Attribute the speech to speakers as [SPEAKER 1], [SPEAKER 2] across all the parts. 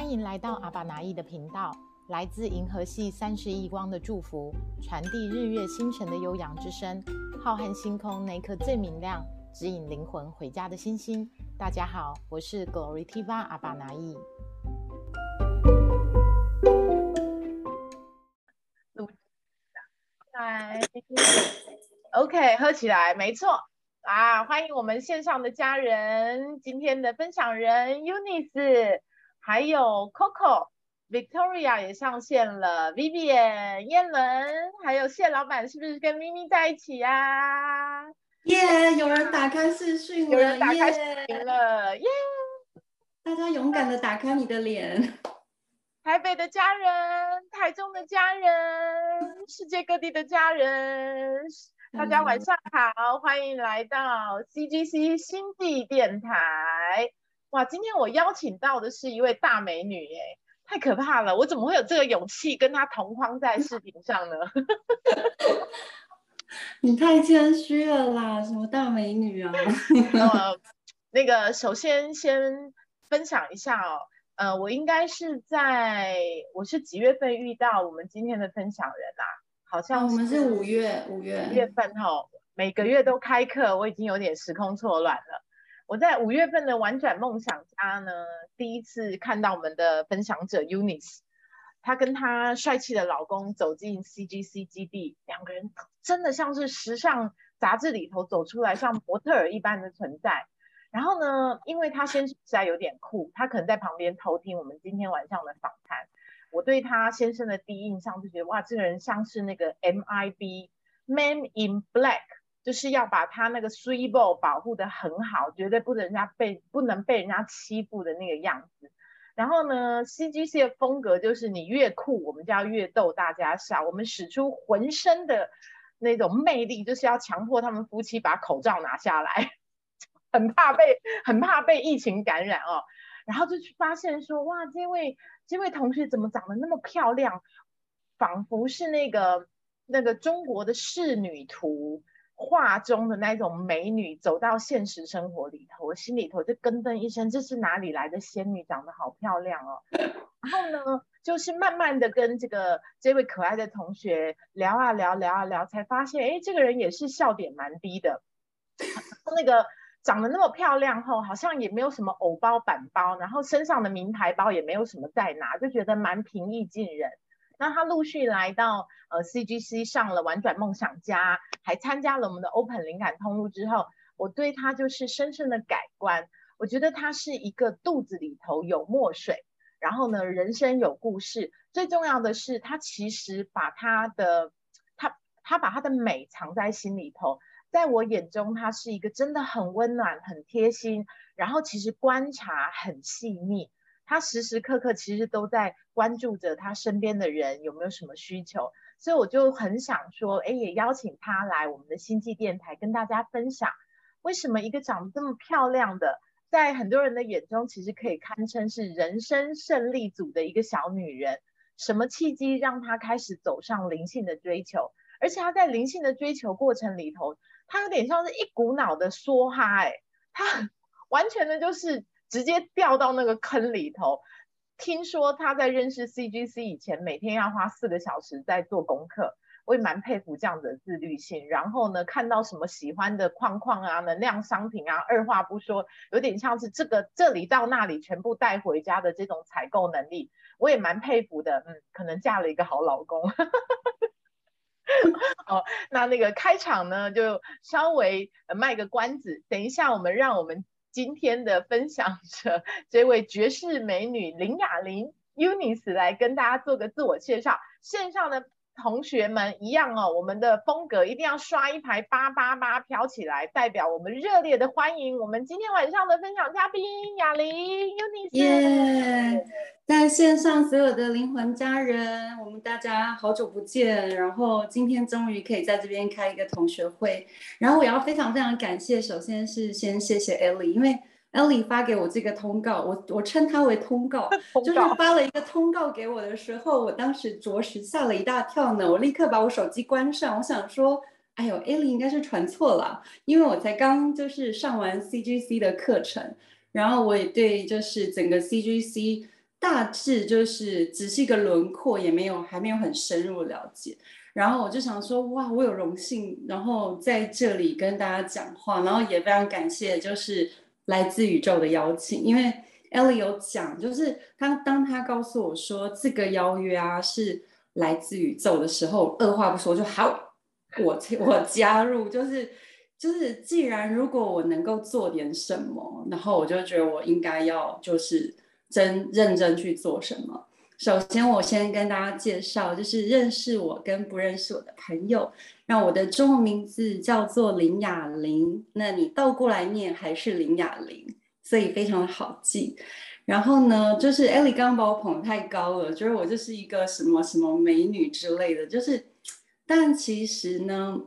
[SPEAKER 1] 欢迎来到阿巴拿意的频道，来自银河系三十亿光的祝福，传递日月星辰的悠扬之声。浩瀚星空那颗最明亮，指引灵魂回家的星星。大家好，我是 Glory Tiva 阿巴拿意。
[SPEAKER 2] 来，OK，喝起来，没错啊！欢迎我们线上的家人，今天的分享人 Eunice，还有 Coco，Victoria 也上线了，Vivian 燕伦，还有谢老板，是不是跟咪咪在一起呀？
[SPEAKER 3] 耶！有人打开视讯了，
[SPEAKER 2] 有人打开视频了，耶！
[SPEAKER 3] 大家勇敢的打开你的脸。
[SPEAKER 2] 台北的家人，台中的家人，世界各地的家人，大家晚上好，欢迎来到 CGC 新地电台。哇，今天我邀请到的是一位大美女，耶，太可怕了！我怎么会有这个勇气跟她同框在视频上呢？
[SPEAKER 3] 你太谦虚了啦，什么大美女啊？
[SPEAKER 2] 那个，首先先分享一下哦。呃，我应该是在我是几月份遇到我们今天的分享人啊？好像
[SPEAKER 3] 我们是五月五月
[SPEAKER 2] 月份哈，每个月都开课，我已经有点时空错乱了。我在五月份的玩转梦想家呢，第一次看到我们的分享者 Unis，她跟她帅气的老公走进 CGC 基地，两个人真的像是时尚杂志里头走出来，像模特儿一般的存在。然后呢，因为他先生实在有点酷，他可能在旁边偷听我们今天晚上的访谈。我对他先生的第一印象就觉得，哇，这个人像是那个 MIB Man in Black，就是要把他那个 s w e e b a l l 保护的很好，绝对不能人家被不能被人家欺负的那个样子。然后呢，CGC 的风格就是你越酷，我们就要越逗大家笑。我们使出浑身的那种魅力，就是要强迫他们夫妻把口罩拿下来。很怕被很怕被疫情感染哦，然后就去发现说哇，这位这位同学怎么长得那么漂亮，仿佛是那个那个中国的仕女图画中的那种美女，走到现实生活里头，我心里头就咯噔一声，这是哪里来的仙女，长得好漂亮哦。然后呢，就是慢慢的跟这个这位可爱的同学聊啊聊聊啊聊，才发现哎，这个人也是笑点蛮低的，那个。长得那么漂亮后，好像也没有什么偶包板包，然后身上的名牌包也没有什么在拿，就觉得蛮平易近人。那他陆续来到呃 CGC 上了玩转梦想家，还参加了我们的 Open 灵感通路之后，我对他就是深深的改观。我觉得他是一个肚子里头有墨水，然后呢人生有故事，最重要的是他其实把他的他他把他的美藏在心里头。在我眼中，他是一个真的很温暖、很贴心，然后其实观察很细腻。他时时刻刻其实都在关注着他身边的人有没有什么需求，所以我就很想说，哎，也邀请他来我们的星际电台跟大家分享，为什么一个长得这么漂亮的，在很多人的眼中其实可以堪称是人生胜利组的一个小女人，什么契机让她开始走上灵性的追求？而且她在灵性的追求过程里头。他有点像是一股脑的梭哈，哎，他 完全的就是直接掉到那个坑里头。听说他在认识 CGC 以前，每天要花四个小时在做功课，我也蛮佩服这样的自律性。然后呢，看到什么喜欢的框框啊、能量商品啊，二话不说，有点像是这个这里到那里全部带回家的这种采购能力，我也蛮佩服的。嗯，可能嫁了一个好老公。哦，那那个开场呢，就稍微卖个关子。等一下，我们让我们今天的分享者这位绝世美女林雅玲 Unis 来跟大家做个自我介绍。线上呢同学们一样哦，我们的风格一定要刷一排八八八飘起来，代表我们热烈的欢迎我们今天晚上的分享嘉宾雅玲 Unis。
[SPEAKER 3] 在线上所有的灵魂家人，我们大家好久不见。然后今天终于可以在这边开一个同学会。然后我要非常非常感谢，首先是先谢谢 Ellie，因为 Ellie 发给我这个通告，我我称它为通告，就是发了一个通告给我的时候，我当时着实吓了一大跳呢。我立刻把我手机关上，我想说，哎呦，Ellie 应该是传错了，因为我才刚就是上完 CGC 的课程，然后我也对就是整个 CGC。大致就是只是一个轮廓，也没有还没有很深入了解。然后我就想说，哇，我有荣幸，然后在这里跟大家讲话，然后也非常感谢，就是来自宇宙的邀请。因为 Ellie 有讲，就是当当他告诉我说这个邀约啊是来自宇宙的时候，二话不说就好，我我加入，就是就是既然如果我能够做点什么，然后我就觉得我应该要就是真认真去做什么。首先，我先跟大家介绍，就是认识我跟不认识我的朋友。那我的中文名字叫做林雅玲，那你倒过来念还是林雅玲，所以非常的好记。然后呢，就是 Ellie 刚刚把我捧太高了，觉得我就是一个什么什么美女之类的。就是，但其实呢，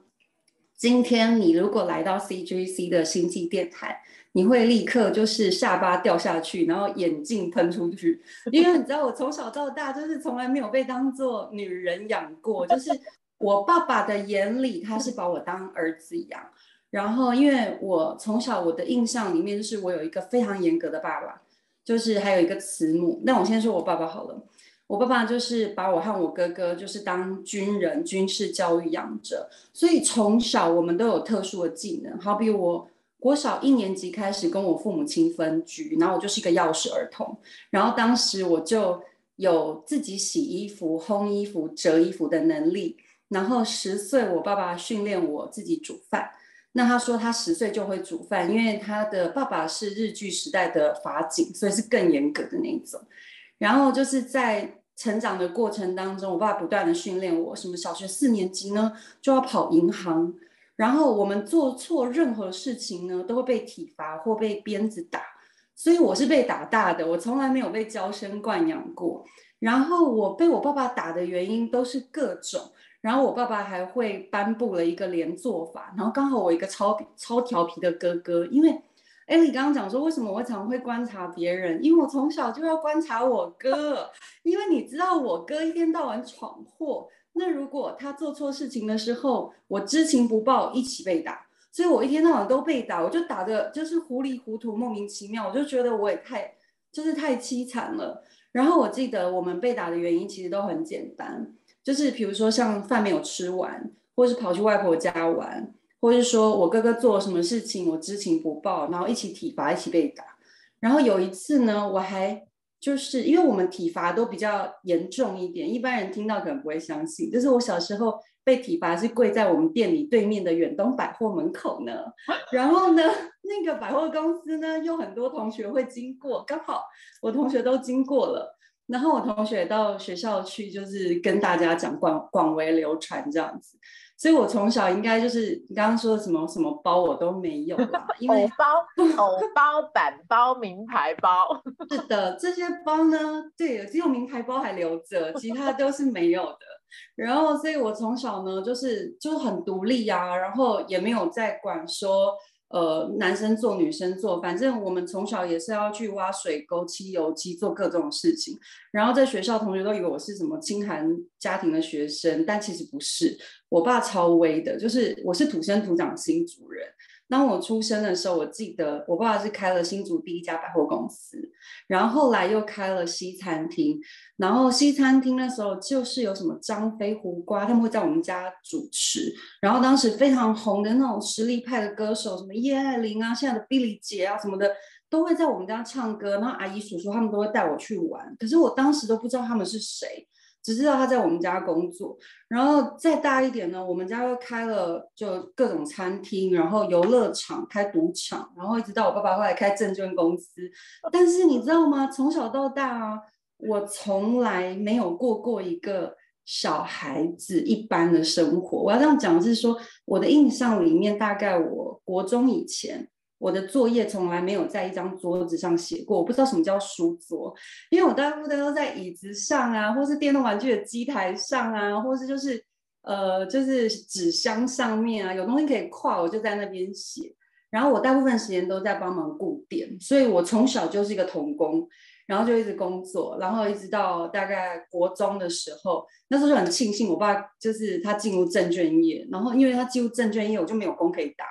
[SPEAKER 3] 今天你如果来到 CGC 的星际电台。你会立刻就是下巴掉下去，然后眼镜喷出去，因为你知道我从小到大就是从来没有被当做女人养过，就是我爸爸的眼里他是把我当儿子养，然后因为我从小我的印象里面就是我有一个非常严格的爸爸，就是还有一个慈母。那我先说我爸爸好了，我爸爸就是把我和我哥哥就是当军人军事教育养着，所以从小我们都有特殊的技能，好比我。国小一年级开始跟我父母亲分居，然后我就是一个钥匙儿童。然后当时我就有自己洗衣服、烘衣服、折衣服的能力。然后十岁，我爸爸训练我自己煮饭。那他说他十岁就会煮饭，因为他的爸爸是日剧时代的法警，所以是更严格的那一种。然后就是在成长的过程当中，我爸爸不断的训练我，什么小学四年级呢就要跑银行。然后我们做错任何事情呢，都会被体罚或被鞭子打，所以我是被打大的，我从来没有被娇生惯养过。然后我被我爸爸打的原因都是各种，然后我爸爸还会颁布了一个连坐法，然后刚好我一个超超调皮的哥哥，因为艾莉刚刚讲说为什么我常会观察别人，因为我从小就要观察我哥，因为你知道我哥一天到晚闯祸。那如果他做错事情的时候，我知情不报，一起被打，所以我一天到晚都被打，我就打的就是糊里糊涂、莫名其妙，我就觉得我也太就是太凄惨了。然后我记得我们被打的原因其实都很简单，就是比如说像饭没有吃完，或是跑去外婆家玩，或是说我哥哥做了什么事情我知情不报，然后一起体罚，一起被打。然后有一次呢，我还。就是因为我们体罚都比较严重一点，一般人听到可能不会相信。就是我小时候被体罚是跪在我们店里对面的远东百货门口呢，然后呢，那个百货公司呢，有很多同学会经过，刚好我同学都经过了，然后我同学到学校去，就是跟大家讲广广为流传这样子。所以，我从小应该就是你刚刚说的什么什么包我都没有啦，因为
[SPEAKER 2] 包、偶包、板包、名牌包，
[SPEAKER 3] 是的，这些包呢，对，只有名牌包还留着，其他都是没有的。然后，所以我从小呢，就是就很独立啊，然后也没有在管说。呃，男生做，女生做，反正我们从小也是要去挖水沟、漆油漆，做各种事情。然后在学校，同学都以为我是什么清寒家庭的学生，但其实不是。我爸超威的，就是我是土生土长新族人。当我出生的时候，我记得我爸爸是开了新竹第一家百货公司，然后后来又开了西餐厅，然后西餐厅那时候就是有什么张飞、胡瓜，他们会在我们家主持，然后当时非常红的那种实力派的歌手，什么叶爱玲啊、现在的 Billy 姐啊什么的，都会在我们家唱歌，然后阿姨叔叔他们都会带我去玩，可是我当时都不知道他们是谁。只知道他在我们家工作，然后再大一点呢，我们家又开了就各种餐厅，然后游乐场、开赌场，然后一直到我爸爸后来开证券公司。但是你知道吗？从小到大啊，我从来没有过过一个小孩子一般的生活。我要这样讲是说，我的印象里面，大概我国中以前。我的作业从来没有在一张桌子上写过，我不知道什么叫书桌，因为我大部分都在椅子上啊，或是电动玩具的机台上啊，或是就是呃就是纸箱上面啊，有东西可以跨，我就在那边写。然后我大部分时间都在帮忙顾店，所以我从小就是一个童工，然后就一直工作，然后一直到大概国中的时候，那时候就很庆幸我爸就是他进入证券业，然后因为他进入证券业，我就没有工可以打。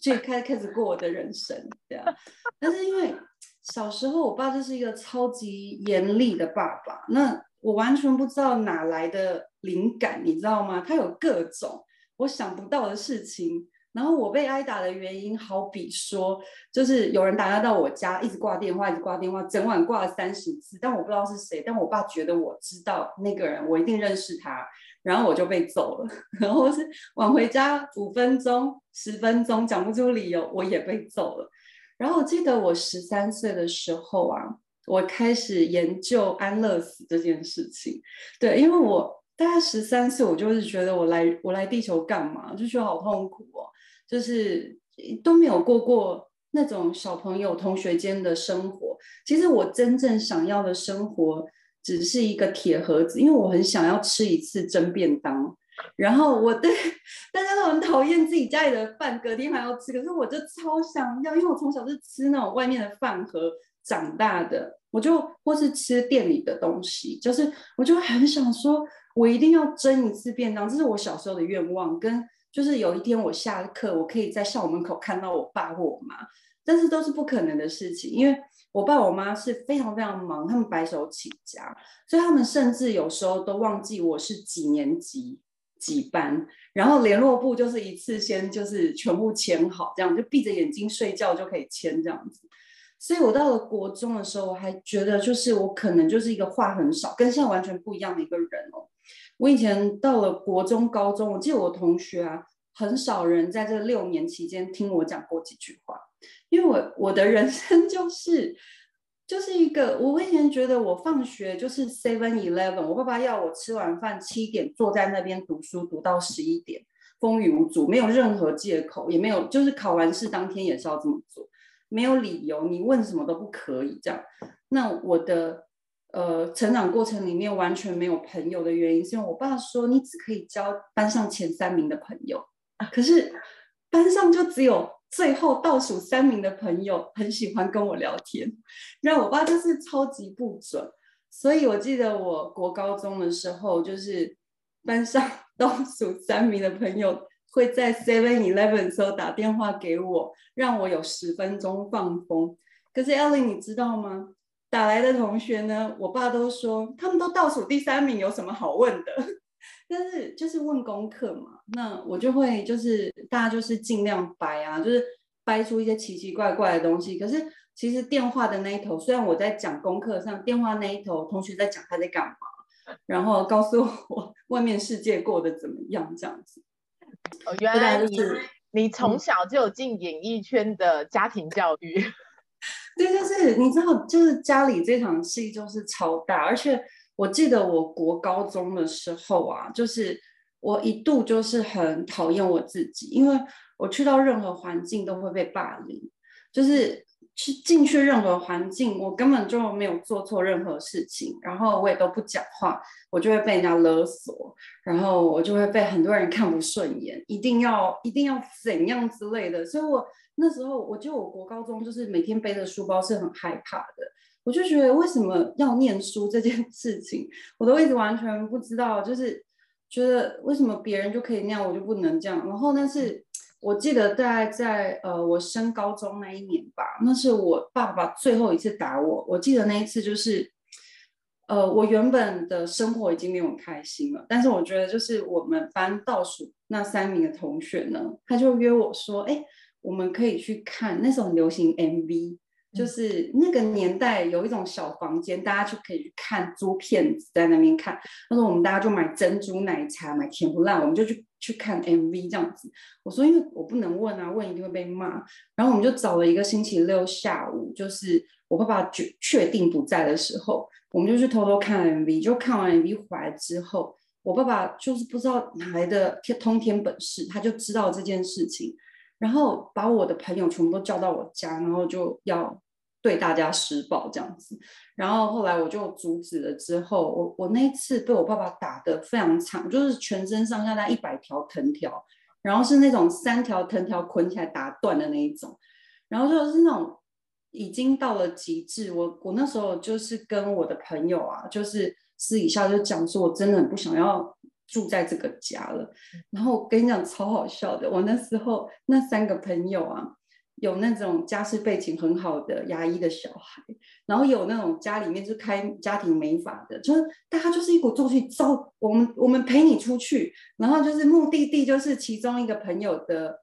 [SPEAKER 3] 就开开始过我的人生，对啊。但是因为小时候我爸就是一个超级严厉的爸爸，那我完全不知道哪来的灵感，你知道吗？他有各种我想不到的事情。然后我被挨打的原因，好比说，就是有人打电到我家，一直挂电话，一直挂电话，整晚挂了三十次，但我不知道是谁。但我爸觉得我知道那个人，我一定认识他，然后我就被揍了。然后是晚回家五分钟、十分钟讲不出理由，我也被揍了。然后我记得我十三岁的时候啊，我开始研究安乐死这件事情。对，因为我大概十三岁，我就是觉得我来我来地球干嘛，就觉得好痛苦哦。就是都没有过过那种小朋友同学间的生活。其实我真正想要的生活只是一个铁盒子，因为我很想要吃一次蒸便当。然后我对 大家都很讨厌自己家里的饭，隔天还要吃。可是我就超想要，因为我从小是吃那种外面的饭盒长大的，我就或是吃店里的东西，就是我就很想说，我一定要蒸一次便当，这是我小时候的愿望跟。就是有一天我下课，我可以在校门口看到我爸或我妈，但是都是不可能的事情，因为我爸我妈是非常非常忙，他们白手起家，所以他们甚至有时候都忘记我是几年级几班，然后联络部就是一次先就是全部签好，这样就闭着眼睛睡觉就可以签这样子。所以我到了国中的时候，我还觉得就是我可能就是一个话很少，跟现在完全不一样的一个人哦。我以前到了国中、高中，我记得我同学啊，很少人在这六年期间听我讲过几句话，因为我我的人生 就是就是一个，我以前觉得我放学就是 Seven Eleven，我爸爸要我吃完饭七点坐在那边读书读到十一点，风雨无阻，没有任何借口，也没有就是考完试当天也是要这么做，没有理由，你问什么都不可以这样。那我的。呃，成长过程里面完全没有朋友的原因，是因为我爸说你只可以交班上前三名的朋友，可是班上就只有最后倒数三名的朋友很喜欢跟我聊天，那我爸就是超级不准，所以我记得我国高中的时候，就是班上倒数三名的朋友会在 Seven Eleven 时候打电话给我，让我有十分钟放风。可是 Ellie，你知道吗？打来的同学呢，我爸都说他们都倒数第三名，有什么好问的？但是就是问功课嘛，那我就会就是大家就是尽量掰啊，就是掰出一些奇奇怪怪的东西。可是其实电话的那一头，虽然我在讲功课上，电话那一头同学在讲他在干嘛，然后告诉我外面世界过得怎么样这样子。
[SPEAKER 2] 哦，原来你你从小就有进演艺圈的家庭教育。
[SPEAKER 3] 对，就是你知道，就是家里这场戏就是超大，而且我记得我国高中的时候啊，就是我一度就是很讨厌我自己，因为我去到任何环境都会被霸凌，就是去进去任何环境，我根本就没有做错任何事情，然后我也都不讲话，我就会被人家勒索，然后我就会被很多人看不顺眼，一定要一定要怎样之类的，所以我。那时候，我就我国高中就是每天背着书包是很害怕的。我就觉得为什么要念书这件事情，我都一直完全不知道。就是觉得为什么别人就可以那样，我就不能这样。然后，但是我记得大概在呃我升高中那一年吧，那是我爸爸最后一次打我。我记得那一次就是，呃，我原本的生活已经没有开心了，但是我觉得就是我们班倒数那三名的同学呢，他就约我说，哎。我们可以去看那时候很流行 MV，就是那个年代有一种小房间，大家就可以去看租片子在那边看。他说我们大家就买珍珠奶茶，买甜不辣，我们就去去看 MV 这样子。我说因为我不能问啊，问一定会被骂。然后我们就找了一个星期六下午，就是我爸爸确确定不在的时候，我们就去偷偷看 MV。就看完 MV 回来之后，我爸爸就是不知道哪来的天通天本事，他就知道这件事情。然后把我的朋友全部都叫到我家，然后就要对大家施暴这样子。然后后来我就阻止了之后，我我那一次被我爸爸打的非常惨，就是全身上下那一百条藤条，然后是那种三条藤条捆起来打断的那一种，然后就是那种已经到了极致。我我那时候就是跟我的朋友啊，就是私底下就讲说，我真的很不想要。住在这个家了，然后我跟你讲超好笑的，我那时候那三个朋友啊，有那种家世背景很好的牙医的小孩，然后有那种家里面就开家庭美发的，就是大家就是一股作气，走，我们我们陪你出去，然后就是目的地就是其中一个朋友的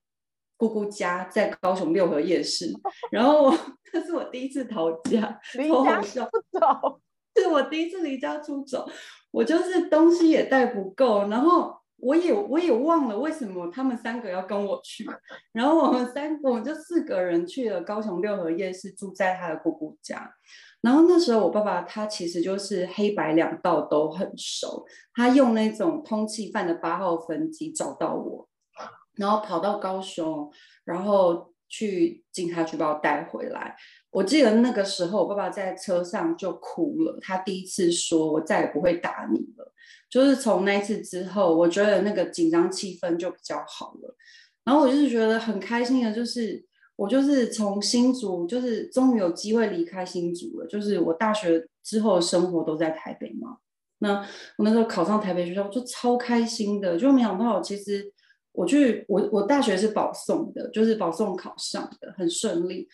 [SPEAKER 3] 姑姑家，在高雄六合夜市，然后这是我第一次逃家，
[SPEAKER 2] 离家出走，
[SPEAKER 3] 是我第一次离家出走，我就是东西也带不够，然后。我也我也忘了为什么他们三个要跟我去，然后我们三个我就四个人去了高雄六合夜市，住在他的姑姑家。然后那时候我爸爸他其实就是黑白两道都很熟，他用那种通缉犯的八号分机找到我，然后跑到高雄，然后去警察局把我带回来。我记得那个时候我爸爸在车上就哭了，他第一次说我再也不会打你了。就是从那一次之后，我觉得那个紧张气氛就比较好了。然后我就是觉得很开心的，就是我就是从新竹，就是终于有机会离开新竹了。就是我大学之后的生活都在台北嘛。那我那时候考上台北学校，就超开心的。就没想到，其实我去我我大学是保送的，就是保送考上的，很顺利。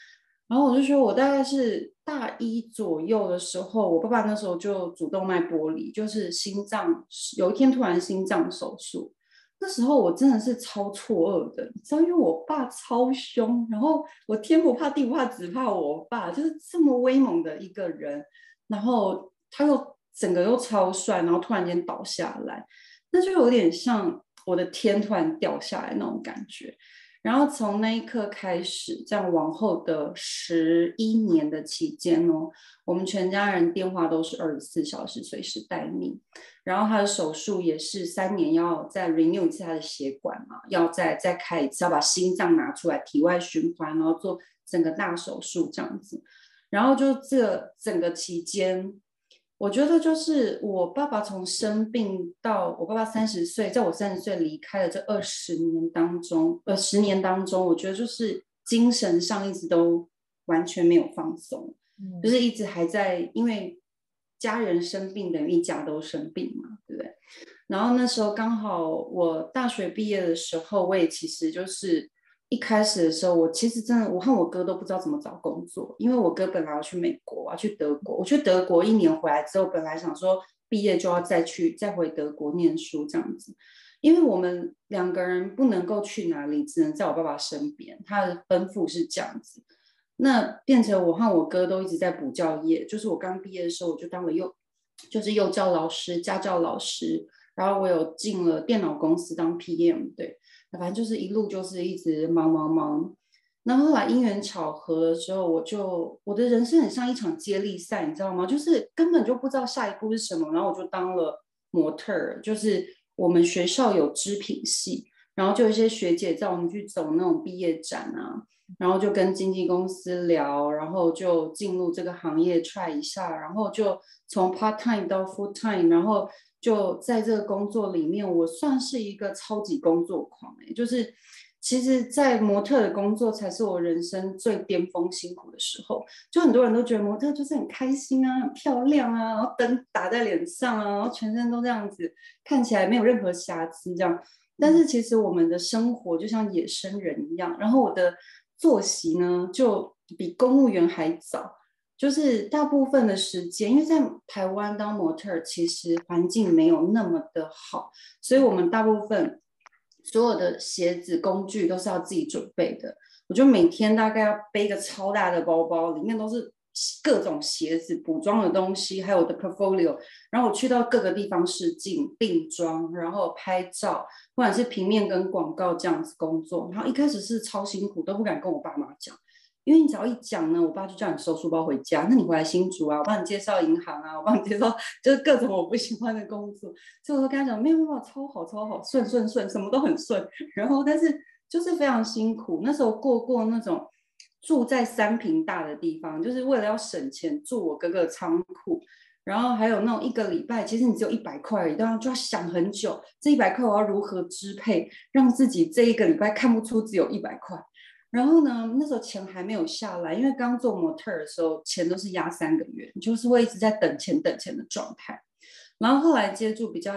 [SPEAKER 3] 然后我就说，我大概是大一左右的时候，我爸爸那时候就主动脉剥离，就是心脏有一天突然心脏手术。那时候我真的是超错愕的，你知道，因为我爸超凶，然后我天不怕地不怕，只怕我爸，就是这么威猛的一个人，然后他又整个又超帅，然后突然间倒下来，那就有点像我的天突然掉下来那种感觉。然后从那一刻开始，这样往后的十一年的期间哦，我们全家人电话都是二十四小时随时待命。然后他的手术也是三年要再 renew 一次他的血管嘛，要再再开一次，要把心脏拿出来体外循环，然后做整个大手术这样子。然后就这整个期间。我觉得就是我爸爸从生病到我爸爸三十岁，在我三十岁离开的这二十年当中，呃，十年当中，我觉得就是精神上一直都完全没有放松，就是一直还在，因为家人生病等于一家都生病嘛，对不对？然后那时候刚好我大学毕业的时候，我也其实就是。一开始的时候，我其实真的，我和我哥都不知道怎么找工作，因为我哥本来要去美国，要去德国。我去德国一年回来之后，本来想说毕业就要再去再回德国念书这样子，因为我们两个人不能够去哪里，只能在我爸爸身边。他的吩咐是这样子，那变成我和我哥都一直在补教业。就是我刚毕业的时候，我就当了幼，就是幼教老师、家教老师，然后我有进了电脑公司当 PM，对。反正就是一路就是一直忙忙忙，然后后来因缘巧合的时候，我就我的人生很像一场接力赛，你知道吗？就是根本就不知道下一步是什么，然后我就当了模特儿。就是我们学校有织品系，然后就有一些学姐叫我们去走那种毕业展啊，然后就跟经纪公司聊，然后就进入这个行业 try 一下，然后就从 part time 到 full time，然后。就在这个工作里面，我算是一个超级工作狂哎，就是其实，在模特的工作才是我人生最巅峰辛苦的时候。就很多人都觉得模特就是很开心啊，很漂亮啊，然后灯打在脸上啊，然后全身都这样子，看起来没有任何瑕疵这样。但是其实我们的生活就像野生人一样，然后我的作息呢，就比公务员还早。就是大部分的时间，因为在台湾当模特，其实环境没有那么的好，所以我们大部分所有的鞋子工具都是要自己准备的。我就每天大概要背个超大的包包，里面都是各种鞋子、补妆的东西，还有我的 portfolio。然后我去到各个地方试镜、定妆，然后拍照，不管是平面跟广告这样子工作。然后一开始是超辛苦，都不敢跟我爸妈讲。因为你只要一讲呢，我爸就叫你收书包回家。那你回来新竹啊，我帮你介绍银行啊，我帮你介绍就是各种我不喜欢的工作。所以我跟他讲，没有办法，超好超好，顺顺顺，什么都很顺。然后但是就是非常辛苦。那时候过过那种住在三平大的地方，就是为了要省钱住我哥哥的仓库。然后还有那种一个礼拜，其实你只有一百块，都要就要想很久，这一百块我要如何支配，让自己这一个礼拜看不出只有一百块。然后呢，那时候钱还没有下来，因为刚做模特的时候，钱都是压三个月，就是会一直在等钱等钱的状态。然后后来接触比较，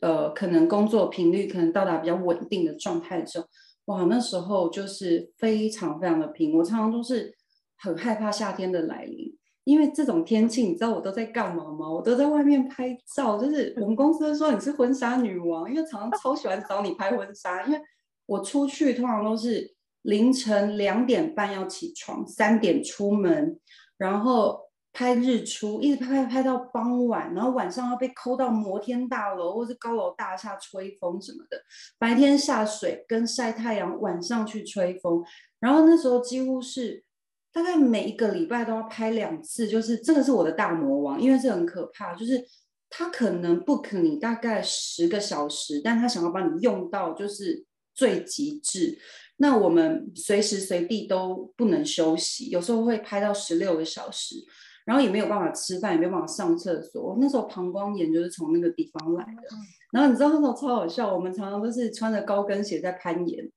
[SPEAKER 3] 呃，可能工作频率可能到达比较稳定的状态的时候，哇，那时候就是非常非常的拼。我常常都是很害怕夏天的来临，因为这种天气，你知道我都在干嘛吗？我都在外面拍照。就是我们公司说你是婚纱女王，因为常常超喜欢找你拍婚纱。因为我出去通常都是凌晨两点半要起床，三点出门，然后。拍日出，一直拍拍拍到傍晚，然后晚上要被抠到摩天大楼或是高楼大厦吹风什么的。白天下水跟晒太阳，晚上去吹风。然后那时候几乎是大概每一个礼拜都要拍两次，就是这个是我的大魔王，因为这很可怕，就是他可能 book 你大概十个小时，但他想要把你用到就是最极致。那我们随时随地都不能休息，有时候会拍到十六个小时。然后也没有办法吃饭，也没有办法上厕所。那时候膀胱炎就是从那个地方来的。然后你知道那时候超好笑，我们常常都是穿着高跟鞋在攀岩。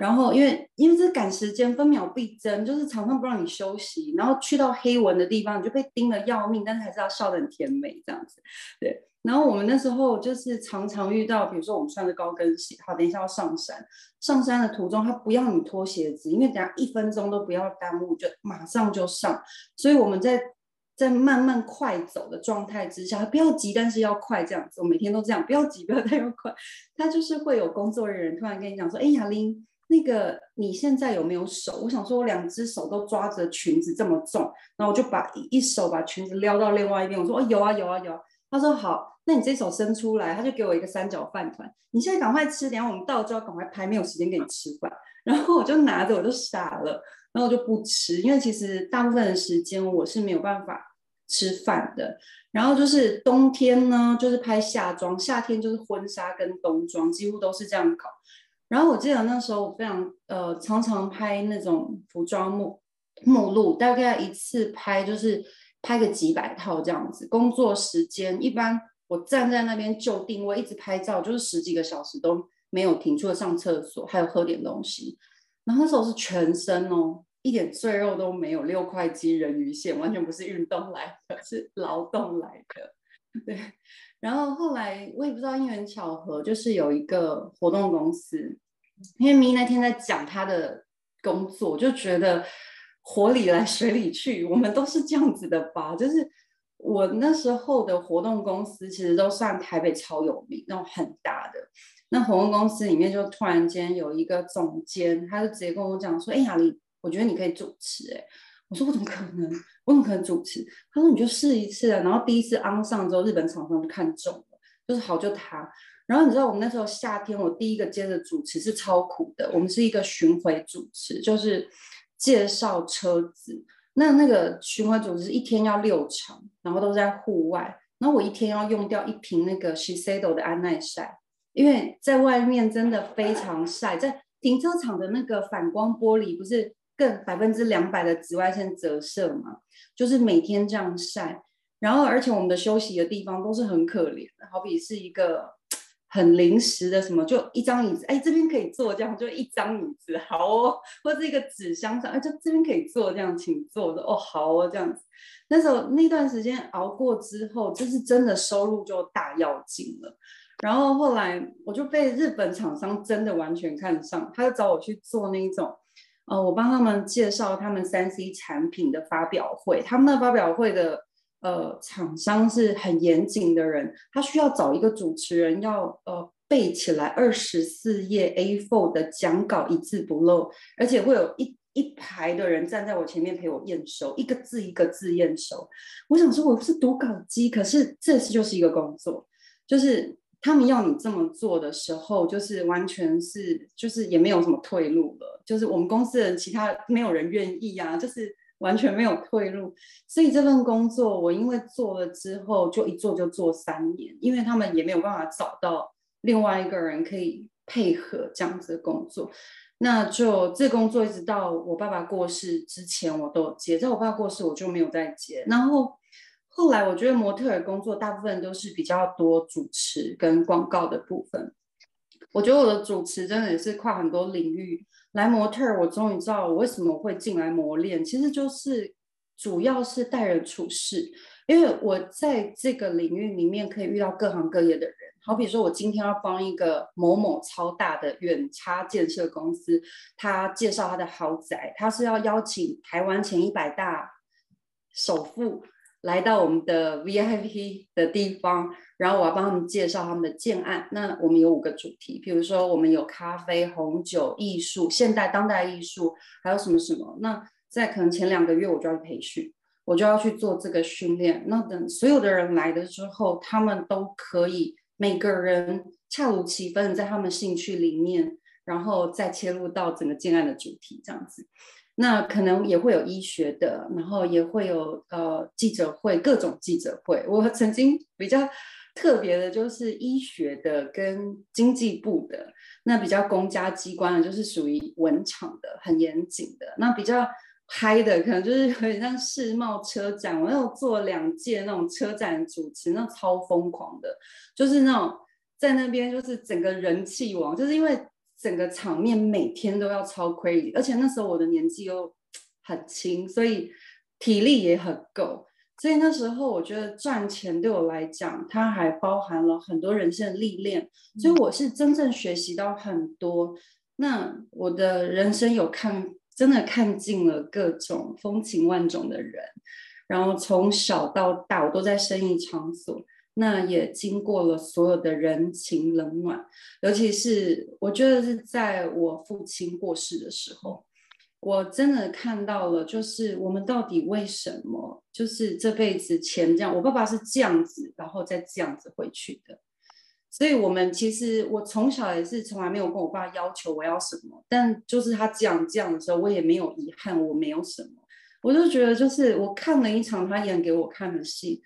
[SPEAKER 3] 然后因为因为这赶时间，分秒必争，就是常常不让你休息。然后去到黑纹的地方，你就被盯得要命，但是还是要笑得很甜美这样子。对。然后我们那时候就是常常遇到，比如说我们穿着高跟鞋，好，等一下要上山。上山的途中，他不要你脱鞋子，因为等下一分钟都不要耽误，就马上就上。所以我们在。在慢慢快走的状态之下，不要急，但是要快这样子。我每天都这样，不要急，不要太快。他就是会有工作人员突然跟你讲说：“哎，雅玲，那个你现在有没有手？”我想说，我两只手都抓着裙子这么重，然后我就把一手把裙子撩到另外一边。我说：“哦，有啊，有啊，有啊。”他说：“好，那你这手伸出来。”他就给我一个三角饭团。你现在赶快吃，等下我们到就要赶快拍，没有时间给你吃饭。然后我就拿着，我就傻了。然后我就不吃，因为其实大部分的时间我是没有办法吃饭的。然后就是冬天呢，就是拍夏装；夏天就是婚纱跟冬装，几乎都是这样搞。然后我记得那时候我非常呃，常常拍那种服装目目录，大概一次拍就是拍个几百套这样子。工作时间一般我站在那边就定位，一直拍照，就是十几个小时都没有停，除了上厕所，还有喝点东西。然后那时候是全身哦，一点赘肉都没有，六块肌人鱼线，完全不是运动来的，是劳动来的。对，然后后来我也不知道因缘巧合，就是有一个活动公司，因为咪那天在讲他的工作，就觉得火里来水里去，我们都是这样子的吧。就是我那时候的活动公司，其实都算台北超有名，那种很大的。那活动公司里面就突然间有一个总监，他就直接跟我讲说：“哎，雅丽，我觉得你可以主持。”哎，我说：“我怎么可能？我怎么可能主持？”他说：“你就试一次啊。”然后第一次安上之后，日本厂商就看中了，就是好就他。然后你知道我们那时候夏天，我第一个接的主持是超苦的，我们是一个巡回主持，就是介绍车子。那那个巡回主持一天要六场，然后都在户外。然后我一天要用掉一瓶那个 Shiseido 的安耐晒。因为在外面真的非常晒，在停车场的那个反光玻璃不是更百分之两百的紫外线折射嘛？就是每天这样晒，然后而且我们的休息的地方都是很可怜的，好比是一个很临时的什么，就一张椅子，哎，这边可以坐，这样就一张椅子，好哦，或者一个纸箱上，哎，就这边可以坐，这样请坐的，哦，好哦，这样子。那时候那段时间熬过之后，就是真的收入就大要紧了。然后后来我就被日本厂商真的完全看上，他就找我去做那种，呃，我帮他们介绍他们三 C 产品的发表会。他们的发表会的呃厂商是很严谨的人，他需要找一个主持人，要呃背起来二十四页 A4 的讲稿一字不漏，而且会有一一排的人站在我前面陪我验收，一个字一个字验收。我想说我是读稿机，可是这次就是一个工作，就是。他们要你这么做的时候，就是完全是，就是也没有什么退路了。就是我们公司的其他没有人愿意呀，就是完全没有退路。所以这份工作我因为做了之后，就一做就做三年，因为他们也没有办法找到另外一个人可以配合这样子的工作。那就这工作一直到我爸爸过世之前，我都接。在我爸过世，我就没有再接。然后。后来我觉得模特儿工作大部分都是比较多主持跟广告的部分。我觉得我的主持真的也是跨很多领域。来模特儿，我终于知道我为什么会进来磨练，其实就是主要是待人处事。因为我在这个领域里面可以遇到各行各业的人，好比说我今天要帮一个某某超大的远差建设公司，他介绍他的豪宅，他是要邀请台湾前一百大首富来到我们的 VIP 的地方，然后我要帮他们介绍他们的建案。那我们有五个主题，比如说我们有咖啡、红酒、艺术、现代、当代艺术，还有什么什么。那在可能前两个月我就要培训。我就要去做这个训练。那等所有的人来的之后，他们都可以每个人恰如其分在他们兴趣里面，然后再切入到整个建案的主题这样子。那可能也会有医学的，然后也会有呃记者会，各种记者会。我曾经比较特别的就是医学的跟经济部的，那比较公家机关的，就是属于文场的，很严谨的。那比较。嗨的可能就是有点像世贸车展，我有做两届那种车展主持，那超疯狂的，就是那种在那边就是整个人气王，就是因为整个场面每天都要超 crazy，而且那时候我的年纪又很轻，所以体力也很够，所以那时候我觉得赚钱对我来讲，它还包含了很多人生的历练，所以我是真正学习到很多。那我的人生有看。真的看尽了各种风情万种的人，然后从小到大，我都在生意场所，那也经过了所有的人情冷暖，尤其是我觉得是在我父亲过世的时候，我真的看到了，就是我们到底为什么，就是这辈子钱这样，我爸爸是这样子，然后再这样子回去的。所以，我们其实我从小也是从来没有跟我爸要求我要什么，但就是他讲这样的时候，我也没有遗憾，我没有什么，我就觉得就是我看了一场他演给我看的戏，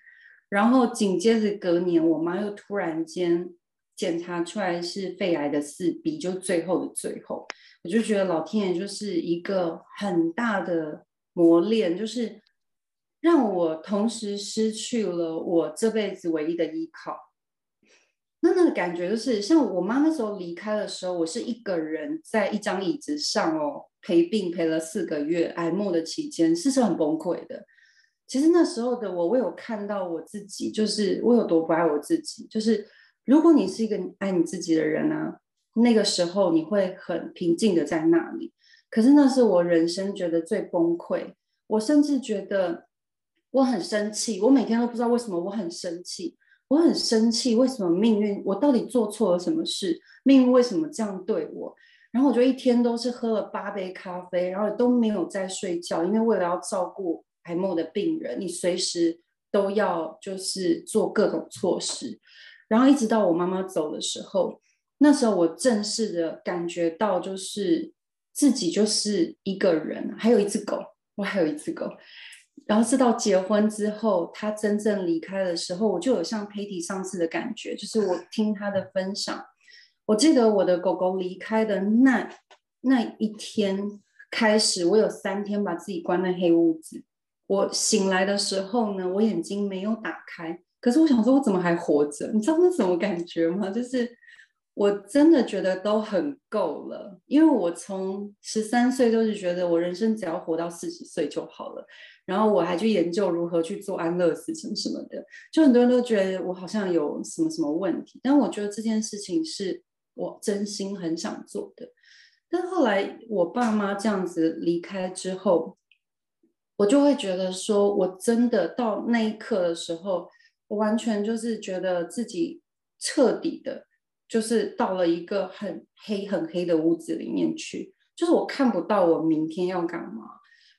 [SPEAKER 3] 然后紧接着隔年，我妈又突然间检查出来是肺癌的四 B，就最后的最后，我就觉得老天爷就是一个很大的磨练，就是让我同时失去了我这辈子唯一的依靠。那那个感觉就是，像我妈那时候离开的时候，我是一个人在一张椅子上哦，陪病陪了四个月，癌末的期间，是是很崩溃的。其实那时候的我，我有看到我自己，就是我有多不爱我自己。就是如果你是一个爱你自己的人呢，那个时候你会很平静的在那里。可是那是我人生觉得最崩溃，我甚至觉得我很生气，我每天都不知道为什么我很生气。我很生气，为什么命运？我到底做错了什么事？命运为什么这样对我？然后我就一天都是喝了八杯咖啡，然后都没有在睡觉，因为为了要照顾癌末的病人，你随时都要就是做各种措施。然后一直到我妈妈走的时候，那时候我正式的感觉到，就是自己就是一个人，还有一只狗，我还有一只狗。然后是到结婚之后，他真正离开的时候，我就有像佩蒂上次的感觉，就是我听他的分享，我记得我的狗狗离开的那那一天开始，我有三天把自己关在黑屋子。我醒来的时候呢，我眼睛没有打开，可是我想说，我怎么还活着？你知道那什么感觉吗？就是我真的觉得都很够了，因为我从十三岁都是觉得我人生只要活到四十岁就好了。然后我还去研究如何去做安乐死什么什么的，就很多人都觉得我好像有什么什么问题，但我觉得这件事情是我真心很想做的。但后来我爸妈这样子离开之后，我就会觉得说，我真的到那一刻的时候，我完全就是觉得自己彻底的，就是到了一个很黑很黑的屋子里面去，就是我看不到我明天要干嘛。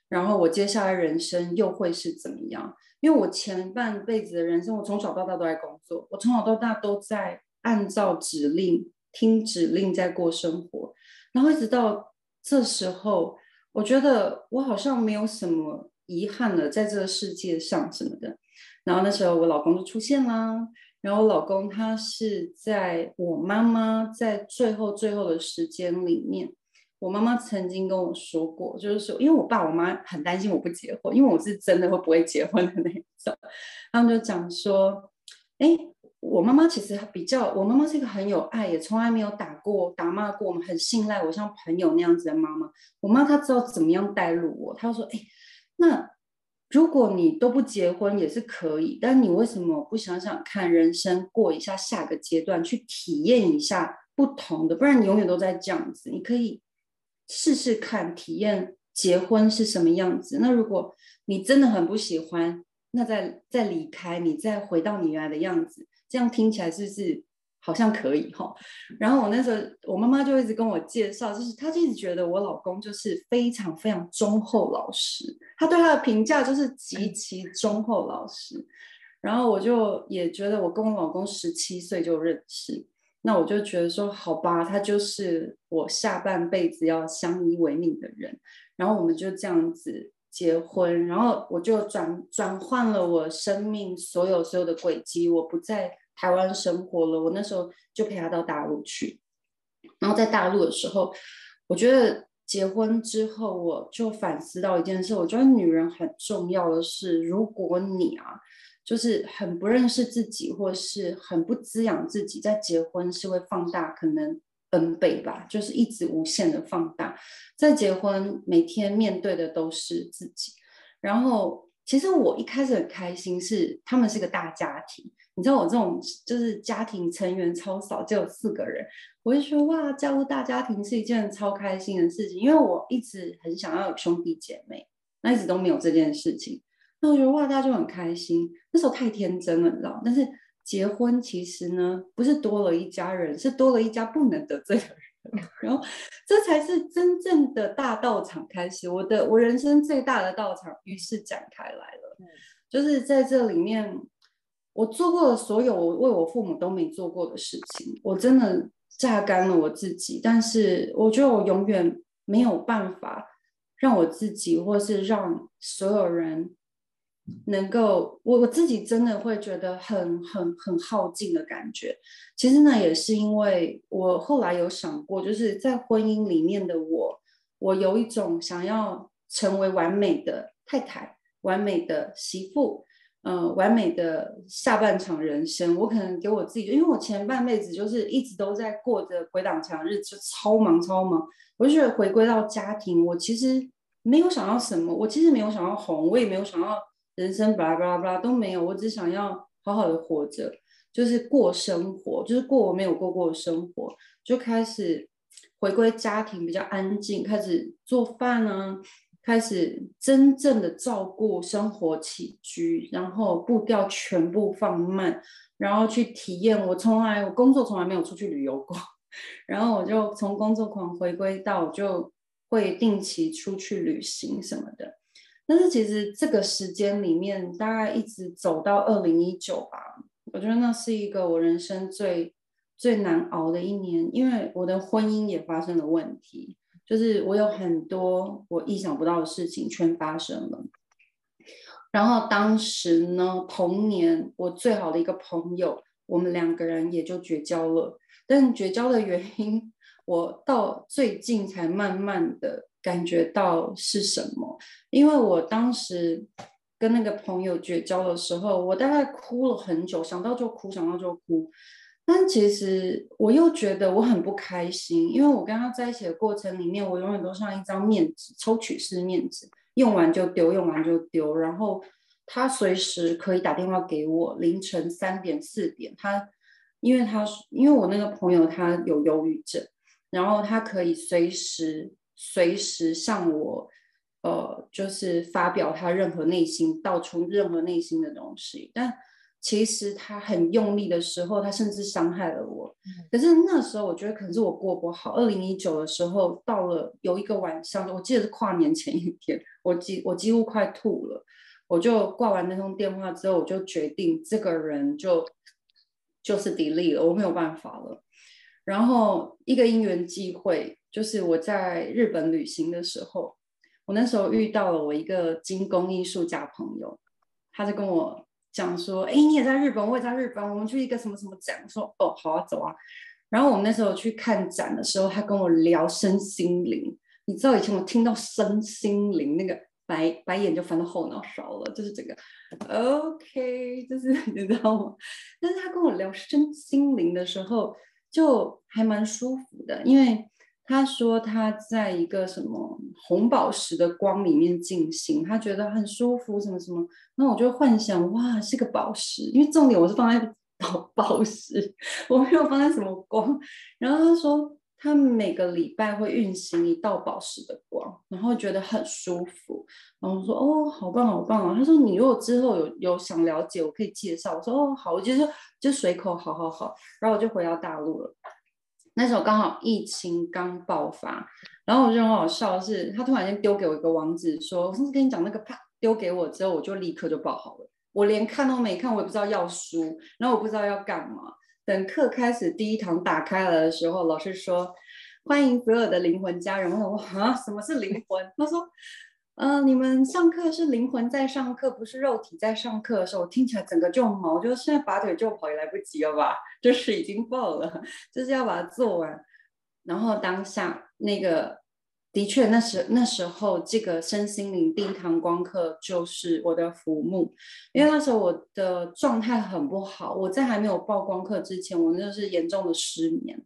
[SPEAKER 3] 然后我接下来人生又会是怎么样？因为我前半辈子的人生，我从小到大都在工作，我从小到大都在按照指令、听指令在过生活。然后一直到这时候，我觉得我好像没有什么遗憾了，在这个世界上什么的。然后那时候我老公就出现啦。然后我老公他是在我妈妈在最后最后的时间里面。我妈妈曾经跟我说过，就是说，因为我爸我妈很担心我不结婚，因为我是真的会不会结婚的那种。他们就讲说，哎，我妈妈其实比较，我妈妈是一个很有爱，也从来没有打过、打骂过我们，很信赖我，像朋友那样子的妈妈。我妈她知道怎么样带入我，她说，哎，那如果你都不结婚也是可以，但你为什么不想想看人生过一下下个阶段，去体验一下不同的？不然你永远都在这样子。你可以试试看，体验结婚是什么样子。那如果你真的很不喜欢，那再再离开，你再回到你原来的样子，这样听起来是不是？好像可以哈，然后我那时候我妈妈就一直跟我介绍，就是她就一直觉得我老公就是非常非常忠厚老实，她对他的评价就是极其忠厚老实。然后我就也觉得我跟我老公十七岁就认识，那我就觉得说好吧，他就是我下半辈子要相依为命的人。然后我们就这样子结婚，然后我就转转换了我生命所有所有的轨迹，我不在。台湾生活了，我那时候就陪他到大陆去。然后在大陆的时候，我觉得结婚之后，我就反思到一件事：，我觉得女人很重要的是，如果你啊，就是很不认识自己，或是很不滋养自己，在结婚是会放大可能 N 倍吧，就是一直无限的放大。在结婚每天面对的都是自己。然后，其实我一开始很开心，是他们是个大家庭。你知道我这种就是家庭成员超少，只有四个人，我就说哇，加入大家庭是一件超开心的事情，因为我一直很想要有兄弟姐妹，那一直都没有这件事情。那我觉得哇，大家就很开心。那时候太天真了，你知道？但是结婚其实呢，不是多了一家人，是多了一家不能得罪的人。然后这才是真正的大道场开始，我的我人生最大的道场于是展开来了，就是在这里面。我做过的所有我为我父母都没做过的事情，我真的榨干了我自己。但是我觉得我永远没有办法让我自己，或是让所有人能够，我我自己真的会觉得很很很耗尽的感觉。其实呢，也是因为我后来有想过，就是在婚姻里面的我，我有一种想要成为完美的太太、完美的媳妇。嗯，完美的下半场人生，我可能给我自己，因为我前半辈子就是一直都在过着鬼挡墙日子，就超忙超忙。我就觉得回归到家庭，我其实没有想要什么，我其实没有想要红，我也没有想要人生巴拉巴拉巴拉都没有，我只想要好好的活着，就是过生活，就是过我没有过过的生活，就开始回归家庭，比较安静，开始做饭呢。开始真正的照顾生活起居，然后步调全部放慢，然后去体验。我从来我工作从来没有出去旅游过，然后我就从工作狂回归到就会定期出去旅行什么的。但是其实这个时间里面，大概一直走到二零一九吧，我觉得那是一个我人生最最难熬的一年，因为我的婚姻也发生了问题。就是我有很多我意想不到的事情全发生了，然后当时呢，同年我最好的一个朋友，我们两个人也就绝交了。但绝交的原因，我到最近才慢慢的感觉到是什么。因为我当时跟那个朋友绝交的时候，我大概哭了很久，想到就哭，想到就哭。但其实我又觉得我很不开心，因为我跟他在一起的过程里面，我永远都像一张面纸，抽取式面纸，用完就丢，用完就丢。然后他随时可以打电话给我，凌晨三点、四点，他因为他因为我那个朋友他有忧郁症，然后他可以随时随时向我，呃，就是发表他任何内心，道出任何内心的东西，但。其实他很用力的时候，他甚至伤害了我。可是那时候，我觉得可能是我过不好。二零一九的时候，到了有一个晚上，我记得是跨年前一天，我几我几乎快吐了。我就挂完那通电话之后，我就决定这个人就就是 delete 了，我没有办法了。然后一个因缘际会，就是我在日本旅行的时候，我那时候遇到了我一个精工艺术家朋友，他就跟我。讲说，哎，你也在日本，我也在日本，我们去一个什么什么展。说，哦，好啊，走啊。然后我们那时候去看展的时候，他跟我聊身心灵。你知道以前我听到身心灵，那个白白眼就翻到后脑勺了，就是这个。OK，就是 你知道吗？但是他跟我聊身心灵的时候，就还蛮舒服的，因为他说他在一个什么红宝石的光里面进行，他觉得很舒服，什么什么。那我就幻想，哇，是个宝石，因为重点我是放在宝 宝石，我没有放在什么光。然后他说。他每个礼拜会运行一道宝石的光，然后觉得很舒服。然后我说：“哦，好棒，好棒啊！”他说：“你如果之后有有想了解，我可以介绍。”我说：“哦，好，我就就随口，好好好。”然后我就回到大陆了。那时候刚好疫情刚爆发，然后我觉得很好笑，是他突然间丢给我一个网址，说：“我上次跟你讲那个，啪丢给我之后，我就立刻就报好了。我连看都没看，我也不知道要书，然后我不知道要干嘛。”等课开始第一堂打开了的时候，老师说：“欢迎所有的灵魂家人。”我说：“啊，什么是灵魂？”他说：“嗯，你们上课是灵魂在上课，不是肉体在上课的时候，我听起来整个就毛，就现在拔腿就跑也来不及了吧？就是已经爆了，就是要把它做完。然后当下那个。”的确，那时那时候这个身心灵第一堂光课就是我的浮木，因为那时候我的状态很不好。我在还没有报光课之前，我那是严重的失眠。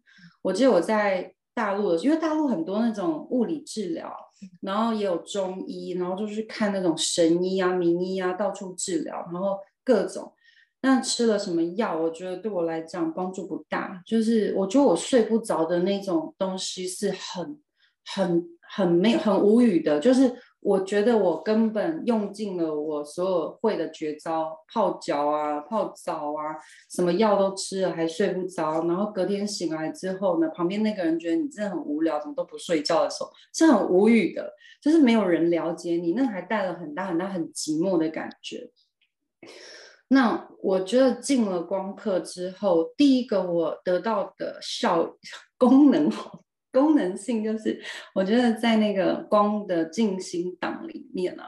[SPEAKER 3] 我记得我在大陆的，因为大陆很多那种物理治疗，然后也有中医，然后就是看那种神医啊、名医啊，到处治疗，然后各种。那吃了什么药？我觉得对我来讲帮助不大。就是我觉得我睡不着的那种东西是很。很很没很无语的，就是我觉得我根本用尽了我所有会的绝招，泡脚啊、泡澡啊，什么药都吃了，还睡不着。然后隔天醒来之后呢，旁边那个人觉得你真的很无聊，怎么都不睡觉的时候，是很无语的，就是没有人了解你，那还带了很大很大很寂寞的感觉。那我觉得进了光课之后，第一个我得到的效 功能好。功能性就是，我觉得在那个光的静心档里面啊，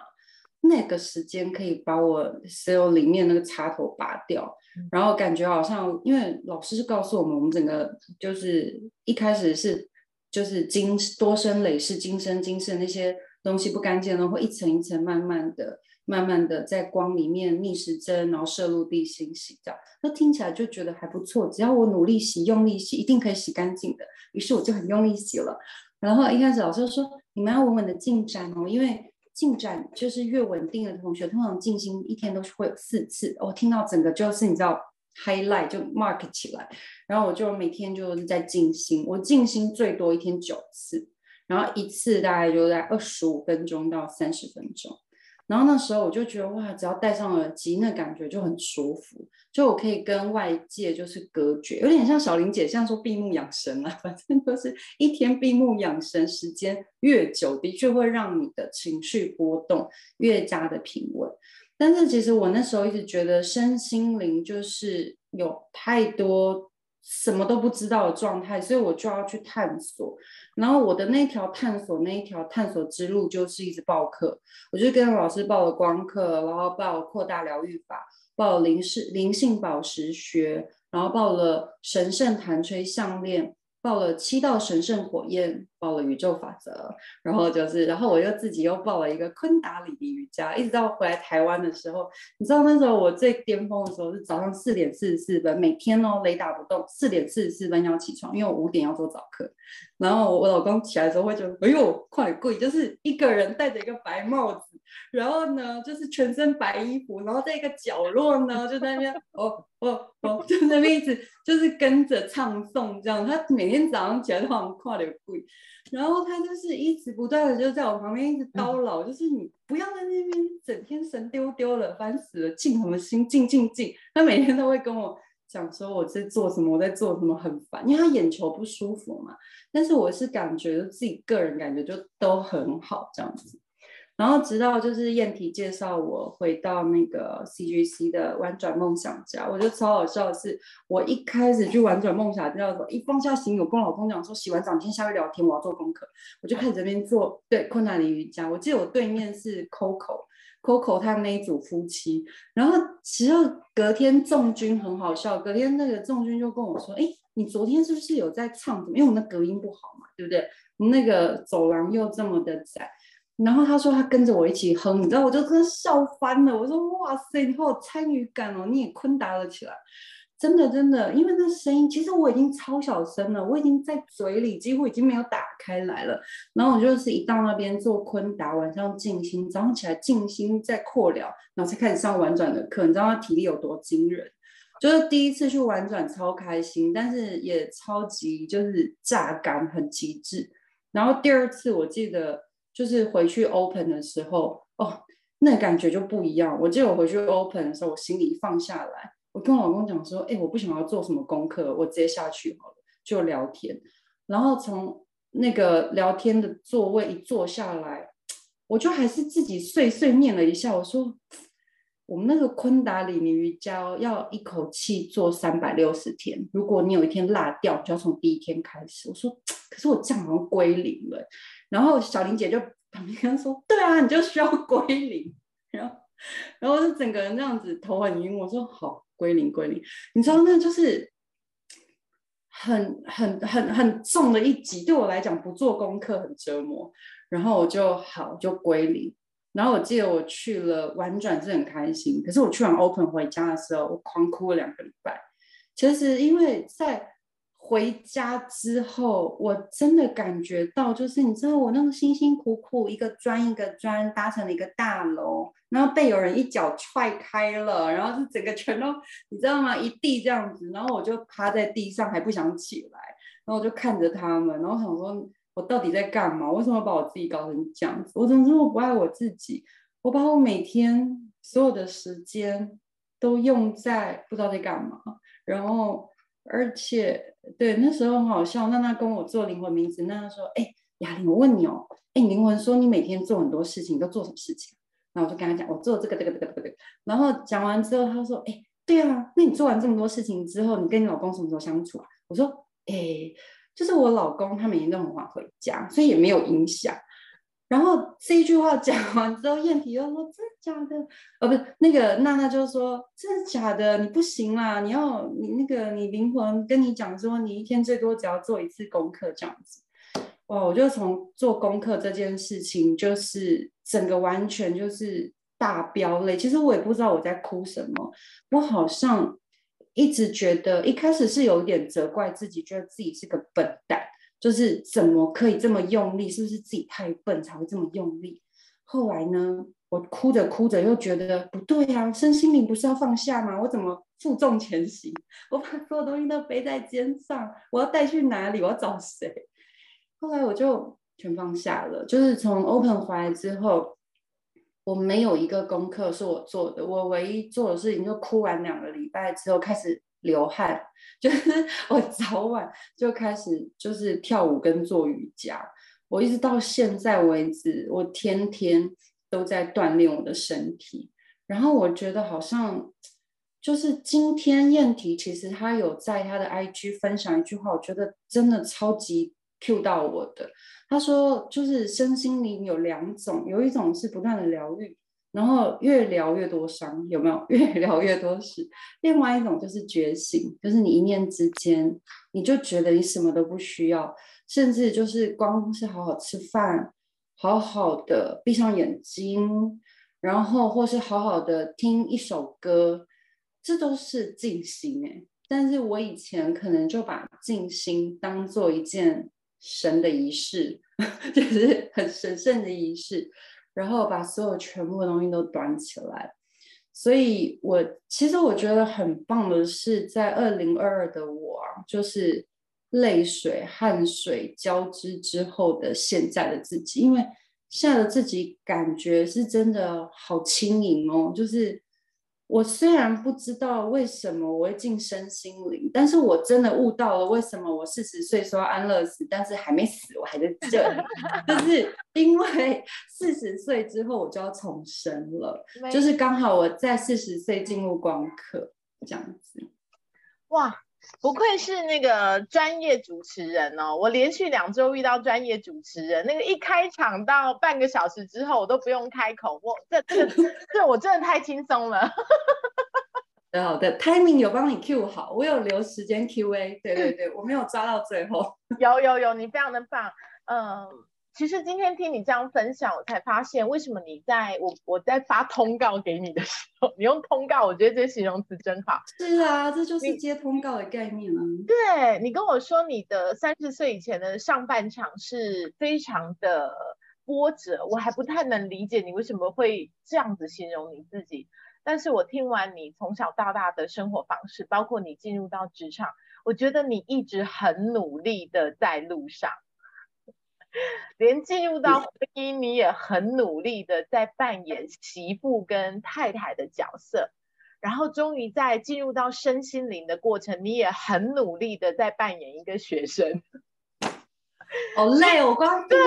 [SPEAKER 3] 那个时间可以把我所有里面那个插头拔掉，然后感觉好像，因为老师是告诉我们，我们整个就是一开始是就是今多生累世、今生今世那些东西不干净的，会一层一层慢慢的。慢慢的在光里面逆时针，然后摄入地心洗，澡那听起来就觉得还不错。只要我努力洗，用力洗，一定可以洗干净的。于是我就很用力洗了。然后一开始老师说，你们要稳稳的进展哦，因为进展就是越稳定的同学，通常静心一天都是会有四次。我听到整个就是你知道 highlight 就 mark 起来，然后我就每天就是在静心，我静心最多一天九次，然后一次大概就在二十五分钟到三十分钟。然后那时候我就觉得哇，只要戴上耳机，那感觉就很舒服，就我可以跟外界就是隔绝，有点像小林姐像说闭目养神啊，反正就是一天闭目养神时间越久，的确会让你的情绪波动越加的平稳。但是其实我那时候一直觉得身心灵就是有太多。什么都不知道的状态，所以我就要去探索。然后我的那条探索那一条探索之路就是一直报课，我就跟老师报了光课，然后报扩大疗愈法，报灵视灵性宝石学，然后报了神圣弹吹项链。报了七道神圣火焰，报了宇宙法则，然后就是，然后我又自己又报了一个昆达里尼瑜伽，一直到回来台湾的时候，你知道那时候我最巅峰的时候是早上四点四十四分，每天哦雷打不动，四点四十四分要起床，因为我五点要做早课。然后我老公起来的时候会觉得，哎呦，快跪，就是一个人戴着一个白帽子，然后呢，就是全身白衣服，然后在一个角落呢，就在那边，哦哦哦，就在那边一直就是跟着唱诵这样。他每天早上起来都好像跨的跪，然后他就是一直不断的就在我旁边一直叨唠，就是你不要在那边整天神丢丢了，烦死了，静什么心，静静静。他每天都会跟我。讲说我在做什么，我在做什么很烦，因为他眼球不舒服嘛。但是我是感觉自己个人感觉就都很好这样子。然后直到就是燕婷介绍我回到那个 CGC 的玩转梦想家，我觉得超好笑的是，我一开始去玩转梦想家的时候，一放下行李，我跟老公讲说洗完澡今天下去聊天，我要做功课，我就开始这边做对困难的瑜伽。我记得我对面是 Coco。Coco 他们那一组夫妻，然后其实隔天仲军很好笑，隔天那个仲军就跟我说：“哎，你昨天是不是有在唱？因为我们的隔音不好嘛，对不对？那个走廊又这么的窄。”然后他说他跟着我一起哼，你知道，我就跟笑翻了。我说：“哇塞，你好有参与感哦，你也昆达了起来。”真的真的，因为那声音其实我已经超小声了，我已经在嘴里几乎已经没有打开来了。然后我就是一到那边做昆达，晚上静心，早上起来静心再扩疗，然后才开始上婉转的课。你知道他体力有多惊人？就是第一次去婉转超开心，但是也超级就是榨干，很极致。然后第二次我记得就是回去 open 的时候，哦，那感觉就不一样。我记得我回去 open 的时候，我心里放下来。我跟我老公讲说，哎，我不想要做什么功课，我直接下去好了，就聊天。然后从那个聊天的座位一坐下来，我就还是自己碎碎念了一下，我说，我们那个昆达里尼瑜伽要一口气做三百六十天，如果你有一天落掉，就要从第一天开始。我说，可是我这样好像归零了。然后小林姐就旁边说，对啊，你就需要归零。然后，然后就整个人这样子头很晕。我说好。归零归零，你知道那就是很很很很重的一集，对我来讲不做功课很折磨。然后我就好就归零。然后我记得我去了玩转是很开心，可是我去完 Open 回家的时候，我狂哭了两个礼拜。其实因为在回家之后，我真的感觉到，就是你知道，我那个辛辛苦苦一个砖一个砖搭成了一个大楼，然后被有人一脚踹开了，然后是整个全都，你知道吗？一地这样子，然后我就趴在地上还不想起来，然后我就看着他们，然后想说，我到底在干嘛？为什么把我自己搞成这样子？我怎么这么不爱我自己？我把我每天所有的时间都用在不知道在干嘛，然后。而且，对那时候很好笑。娜娜跟我做灵魂名字，娜娜说：“哎，雅玲，我问你哦，哎，灵魂说你每天做很多事情，都做什么事情？”然后我就跟他讲，我做这个、这个、这个、这个。然后讲完之后，他说：“哎，对啊，那你做完这么多事情之后，你跟你老公什么时候相处啊？”我说：“哎，就是我老公他每天都很晚回家，所以也没有影响。”然后这一句话讲完之后，燕皮又说：“真的假的？哦，不是那个娜娜就说：真的假的？你不行啦！你要你那个你灵魂跟你讲说，你一天最多只要做一次功课这样子。哇！我就从做功课这件事情，就是整个完全就是大飙泪。其实我也不知道我在哭什么，我好像一直觉得一开始是有点责怪自己，觉得自己是个笨蛋。”就是怎么可以这么用力？是不是自己太笨才会这么用力？后来呢，我哭着哭着又觉得不对啊，身心灵不是要放下吗？我怎么负重前行？我把所有东西都背在肩上，我要带去哪里？我要找谁？后来我就全放下了。就是从 Open 回来之后，我没有一个功课是我做的，我唯一做的事情就哭完两个礼拜之后开始。流汗，就是 我早晚就开始就是跳舞跟做瑜伽，我一直到现在为止，我天天都在锻炼我的身体。然后我觉得好像就是今天燕婷其实她有在她的 IG 分享一句话，我觉得真的超级 Q 到我的。她说就是身心灵有两种，有一种是不断的疗愈。然后越聊越多伤，有没有？越聊越多事。另外一种就是觉醒，就是你一念之间，你就觉得你什么都不需要，甚至就是光是好好吃饭，好好的闭上眼睛，然后或是好好的听一首歌，这都是静心哎。但是我以前可能就把静心当做一件神的仪式，就是很神圣的仪式。然后把所有全部的东西都端起来，所以我其实我觉得很棒的是，在二零二二的我，就是泪水、汗水交织之后的现在的自己，因为现在的自己感觉是真的好轻盈哦，就是。我虽然不知道为什么我会进身心灵，但是我真的悟到了为什么我四十岁说安乐死，但是还没死，我还在这里，就 是因为四十岁之后我就要重生了，就是刚好我在四十岁进入光刻这样子，
[SPEAKER 2] 哇。不愧是那个专业主持人哦！我连续两周遇到专业主持人，那个一开场到半个小时之后，我都不用开口，我这这 这我真的太轻松了。
[SPEAKER 3] 好的，timing 有帮你 Q 好，我有留时间 Q A。对对对，我没有抓到最后。
[SPEAKER 2] 有有有，你非常的棒。嗯，其实今天听你这样分享，我才发现为什么你在我我在发通告给你的时候，你用通告，我觉得这形容词真好。
[SPEAKER 3] 是啊，这就是接通告的概念啊。
[SPEAKER 2] 对你跟我说，你的三十岁以前的上半场是非常的波折，我还不太能理解你为什么会这样子形容你自己。但是我听完你从小到大的生活方式，包括你进入到职场，我觉得你一直很努力的在路上。连进入到婚姻，你也很努力的在扮演媳妇跟太太的角色，然后终于在进入到身心灵的过程，你也很努力的在扮演一个学生。
[SPEAKER 3] 好累，我光
[SPEAKER 2] 对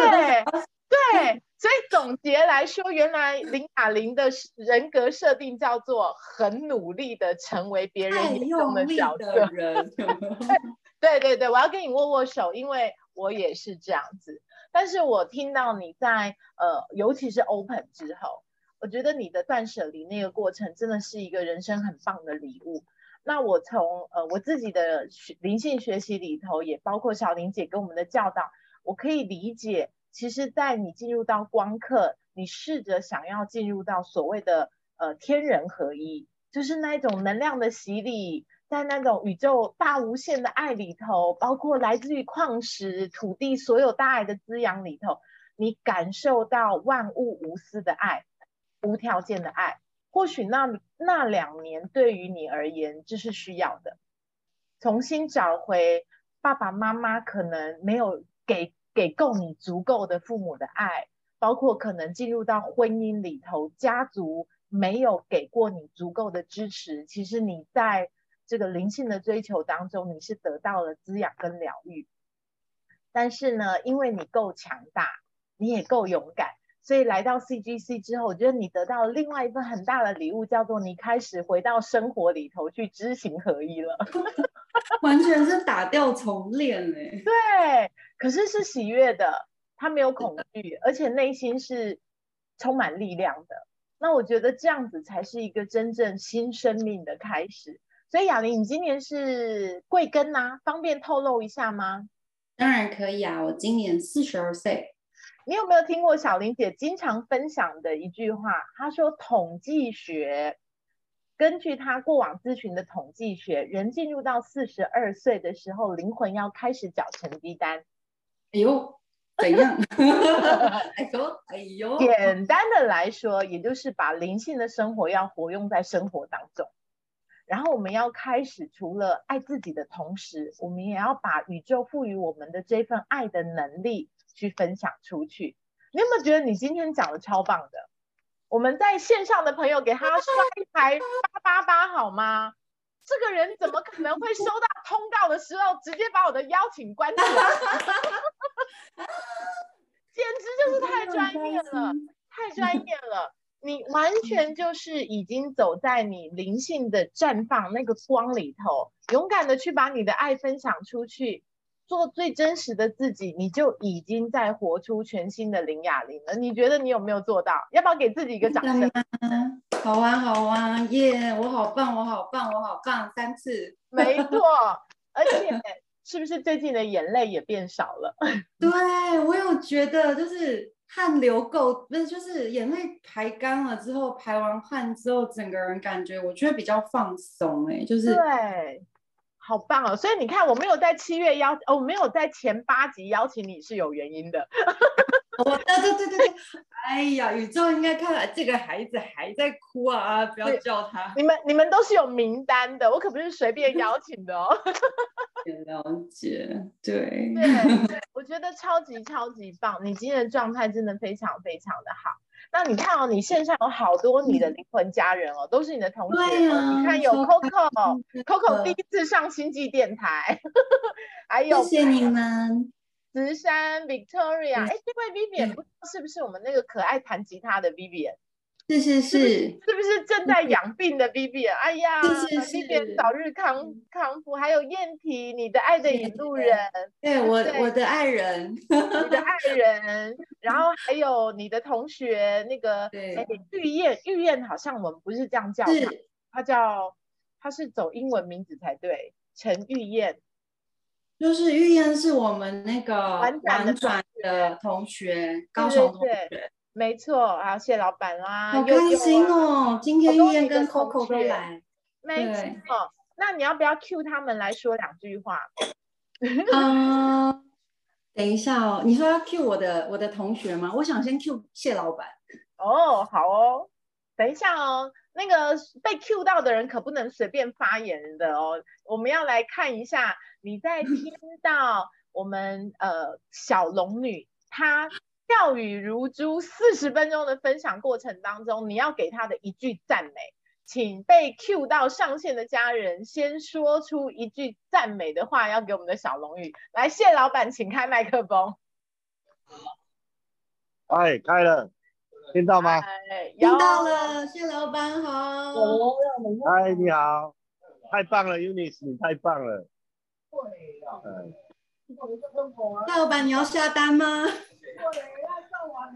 [SPEAKER 2] 对，所以总结来说，原来林雅玲的人格设定叫做很努力的成为别人眼中的角色
[SPEAKER 3] 人。
[SPEAKER 2] 对对对，我要跟你握握手，因为我也是这样子。但是我听到你在呃，尤其是 open 之后，我觉得你的断舍离那个过程真的是一个人生很棒的礼物。那我从呃我自己的灵性学习里头，也包括小林姐跟我们的教导，我可以理解，其实，在你进入到光课，你试着想要进入到所谓的呃天人合一，就是那一种能量的洗礼。在那种宇宙大无限的爱里头，包括来自于矿石、土地所有大爱的滋养里头，你感受到万物无私的爱、无条件的爱。或许那那两年对于你而言，这是需要的。重新找回爸爸妈妈可能没有给给够你足够的父母的爱，包括可能进入到婚姻里头，家族没有给过你足够的支持。其实你在。这个灵性的追求当中，你是得到了滋养跟疗愈，但是呢，因为你够强大，你也够勇敢，所以来到 CGC 之后，我觉得你得到了另外一份很大的礼物，叫做你开始回到生活里头去知行合一了，
[SPEAKER 3] 完全是打掉重练哎。
[SPEAKER 2] 对，可是是喜悦的，他没有恐惧，而且内心是充满力量的。那我觉得这样子才是一个真正新生命的开始。所以雅玲，你今年是贵庚呐？方便透露一下吗？
[SPEAKER 3] 当然可以啊，我今年四十二岁。
[SPEAKER 2] 你有没有听过小玲姐经常分享的一句话？她说，统计学根据她过往咨询的统计学，人进入到四十二岁的时候，灵魂要开始缴成绩单。
[SPEAKER 3] 哎呦，怎样？哎呦，哎呦，
[SPEAKER 2] 简单的来说，也就是把灵性的生活要活用在生活当中。然后我们要开始，除了爱自己的同时，我们也要把宇宙赋予我们的这份爱的能力去分享出去。你有没有觉得你今天讲的超棒的？我们在线上的朋友给他刷一排八八八好吗？这个人怎么可能会收到通告的时候直接把我的邀请关掉？简直就是太专业了，太专业了。你完全就是已经走在你灵性的绽放那个光里头，勇敢的去把你的爱分享出去，做最真实的自己，你就已经在活出全新的林雅玲了。你觉得你有没有做到？要不要给自己一个掌声？
[SPEAKER 3] 好啊，好啊，耶！我好棒，我好棒，我好棒，三次，
[SPEAKER 2] 没错。而且是不是最近的眼泪也变少了？
[SPEAKER 3] 对我有觉得就是。汗流够，不是就是眼泪排干了之后，排完汗之后，整个人感觉我觉得比较放松，哎，就是
[SPEAKER 2] 对，好棒哦！所以你看，我没有在七月邀，哦，我没有在前八集邀请你是有原因的。
[SPEAKER 3] 我，对对对对对，哎呀，宇宙应该看来这个孩子还在哭啊，不要叫他。
[SPEAKER 2] 你们你们都是有名单的，我可不是随便邀请的哦。
[SPEAKER 3] 了解，对
[SPEAKER 2] 对，我觉得超级超级棒，你今天的状态真的非常非常的好。那你看哦，你线上有好多你的灵魂家人哦，都是你的同学。你看有 Coco，Coco 第一次上星际电台，还有
[SPEAKER 3] 谢谢你们。
[SPEAKER 2] 慈山 Victoria，哎，这位 Vivian 不知道是不是我们那个可爱弹吉他的 Vivian？
[SPEAKER 3] 是是是，
[SPEAKER 2] 是不是正在养病的 Vivian？哎呀，Vivian 早日康康复。还有燕婷，你的爱的引路人，
[SPEAKER 3] 对我我的爱人，
[SPEAKER 2] 你的爱人。然后还有你的同学那个 玉燕，玉燕好像我们不是这样叫他，他叫她是走英文名字才对，陈玉燕。
[SPEAKER 3] 就是玉燕是我们那个
[SPEAKER 2] 婉转
[SPEAKER 3] 的同学，高雄同
[SPEAKER 2] 对
[SPEAKER 3] 学，
[SPEAKER 2] 没错，还有谢老板啦，
[SPEAKER 3] 好开心
[SPEAKER 2] 啊，
[SPEAKER 3] 哦！今天
[SPEAKER 2] 好多你的
[SPEAKER 3] 燕跟 Coco 都
[SPEAKER 2] 学
[SPEAKER 3] 来。
[SPEAKER 2] 没
[SPEAKER 3] 对
[SPEAKER 2] 错。那你要不要 cue 他们来说两句话？
[SPEAKER 3] 嗯，等一下哦，你说要 cue 我的我的同学吗？我想先 cue 谢老板。
[SPEAKER 2] 哦，好哦，等一下哦，那个被 cue 到的人可不能随便发言的哦。我们要来看一下你在听到我们呃小龙女她笑语如珠四十分钟的分享过程当中，你要给她的一句赞美。请被 cue 到上线的家人先说出一句赞美的话，要给我们的小龙女。来，谢老板，请开麦克风。
[SPEAKER 4] 哎，开了，听到吗？
[SPEAKER 2] 哎，
[SPEAKER 3] 听到了，谢老板好。
[SPEAKER 4] 嗨，你好，太棒了，Unis，你太棒了。嗯，
[SPEAKER 3] 谢老板，你要下单吗？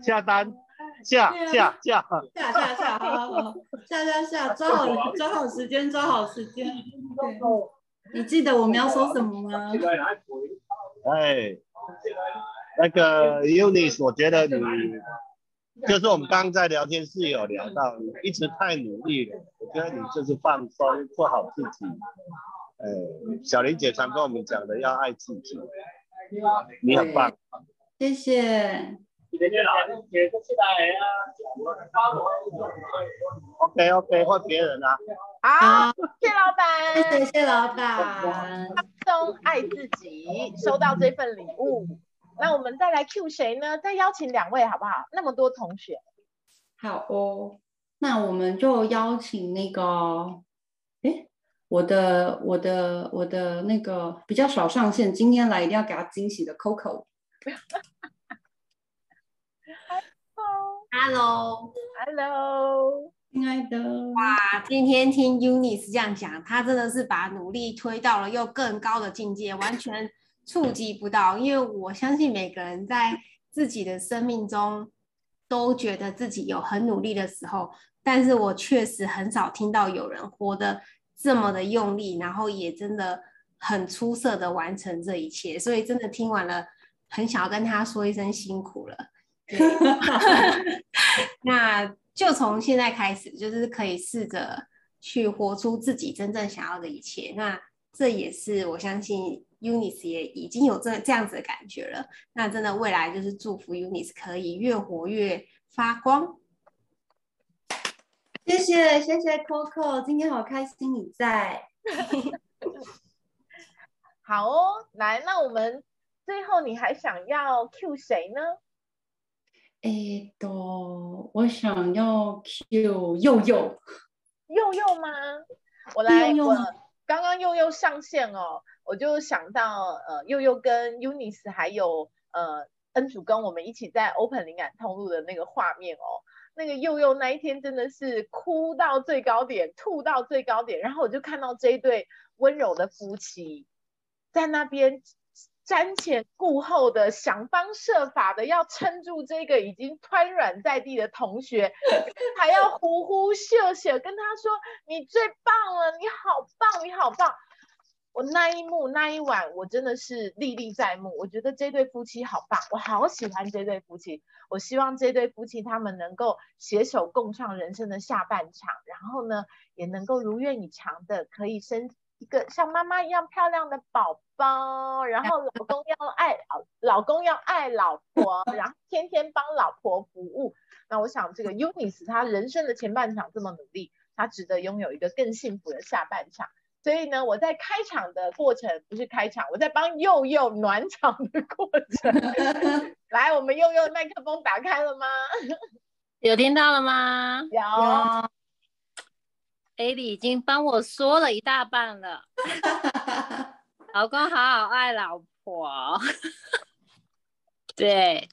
[SPEAKER 4] 下单，下下下，
[SPEAKER 3] 下下下，好好好，下下下，抓好抓好时间，抓好时间。对，你记得我们要说什么吗？
[SPEAKER 4] 哎，那个 Unis，我觉得你就是我们刚刚在聊天室有聊到，你一直太努力了，我觉得你就是放松，做好自己。哎，小林姐常跟我们讲的，要爱自己，你很棒。
[SPEAKER 3] 谢谢。
[SPEAKER 4] OK OK，换别人啦、
[SPEAKER 2] 好，谢老板。
[SPEAKER 3] 谢谢谢老板。
[SPEAKER 2] 放松爱自己，收到这份礼物。那我们再来 Q 谁呢？再邀请两位好不好？那么多同学，
[SPEAKER 3] 好哦，那我们就邀请那个，哎，我的我的我的那个比较少上线，今天来一定要给他惊喜的 Coco。
[SPEAKER 2] Hello，Hello，
[SPEAKER 3] 亲爱的，
[SPEAKER 5] 哇，今天听 Unis 这样讲，他真的是把努力推到了又更高的境界，完全触及不到。因为我相信每个人在自己的生命中都觉得自己有很努力的时候，但是我确实很少听到有人活得这么的用力，然后也真的很出色的完成这一切。所以真的听完了，很想要跟他说一声辛苦了。那就从现在开始，就是可以试着去活出自己真正想要的一切。那这也是我相信 Unis 也已经有这这样子的感觉了。那真的未来就是祝福 Unis 可以越活越发光。
[SPEAKER 3] 谢谢谢谢 Coco，今天好开心你在。
[SPEAKER 2] 好哦，来，那我们最后你还想要 Q 谁呢？
[SPEAKER 3] 哎，都我想要 Q 佑佑，
[SPEAKER 2] 佑佑吗？我来，我
[SPEAKER 3] 佑佑吗
[SPEAKER 2] 刚刚佑佑上线哦，我就想到呃，佑佑跟 Unis 还有呃恩主跟我们一起在 Open 灵感通路的那个画面哦。那个佑佑那一天真的是哭到最高点，吐到最高点，然后我就看到这一对温柔的夫妻在那边瞻前顾后的，想方设法的要撑住这个已经瘫软在地的同学，还要呼呼秀秀跟他说：“你最棒了，你好棒，你好棒。”我那一幕那一晚，我真的是历历在目。我觉得这对夫妻好棒，我好喜欢这对夫妻。我希望这对夫妻他们能够携手共创人生的下半场，然后呢，也能够如愿以偿的可以生一个像妈妈一样漂亮的宝宝，然后老公要爱老公要爱老婆，然后天天帮老婆服务。那我想这个 Unis 他人生的前半场这么努力，他值得拥有一个更幸福的下半场。所以呢，我在开场的过程不是开场，我在帮佑佑暖场的过程。来，我们佑佑麦克风打开了吗？
[SPEAKER 6] 有听到了吗
[SPEAKER 2] 有。
[SPEAKER 6] ？A 莉已经帮我说了一大半了。老公好好爱老婆，对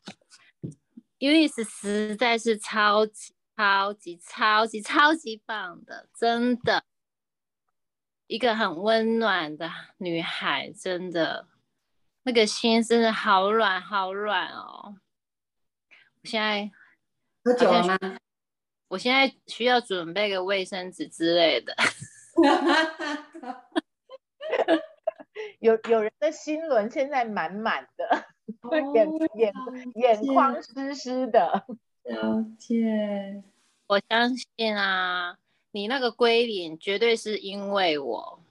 [SPEAKER 6] ，Unis 实在是超级超级超级超级棒的，真的，一个很温暖的女孩，真的，那个心真的好软好软哦。我现在
[SPEAKER 3] 喝酒了吗？
[SPEAKER 6] 我现在需要准备个卫生纸之类的。
[SPEAKER 2] 有有人的心轮现在满满的，眼眼眼眶湿湿的。
[SPEAKER 3] 了解，
[SPEAKER 6] 我相信啊，你那个归零绝对是因为我。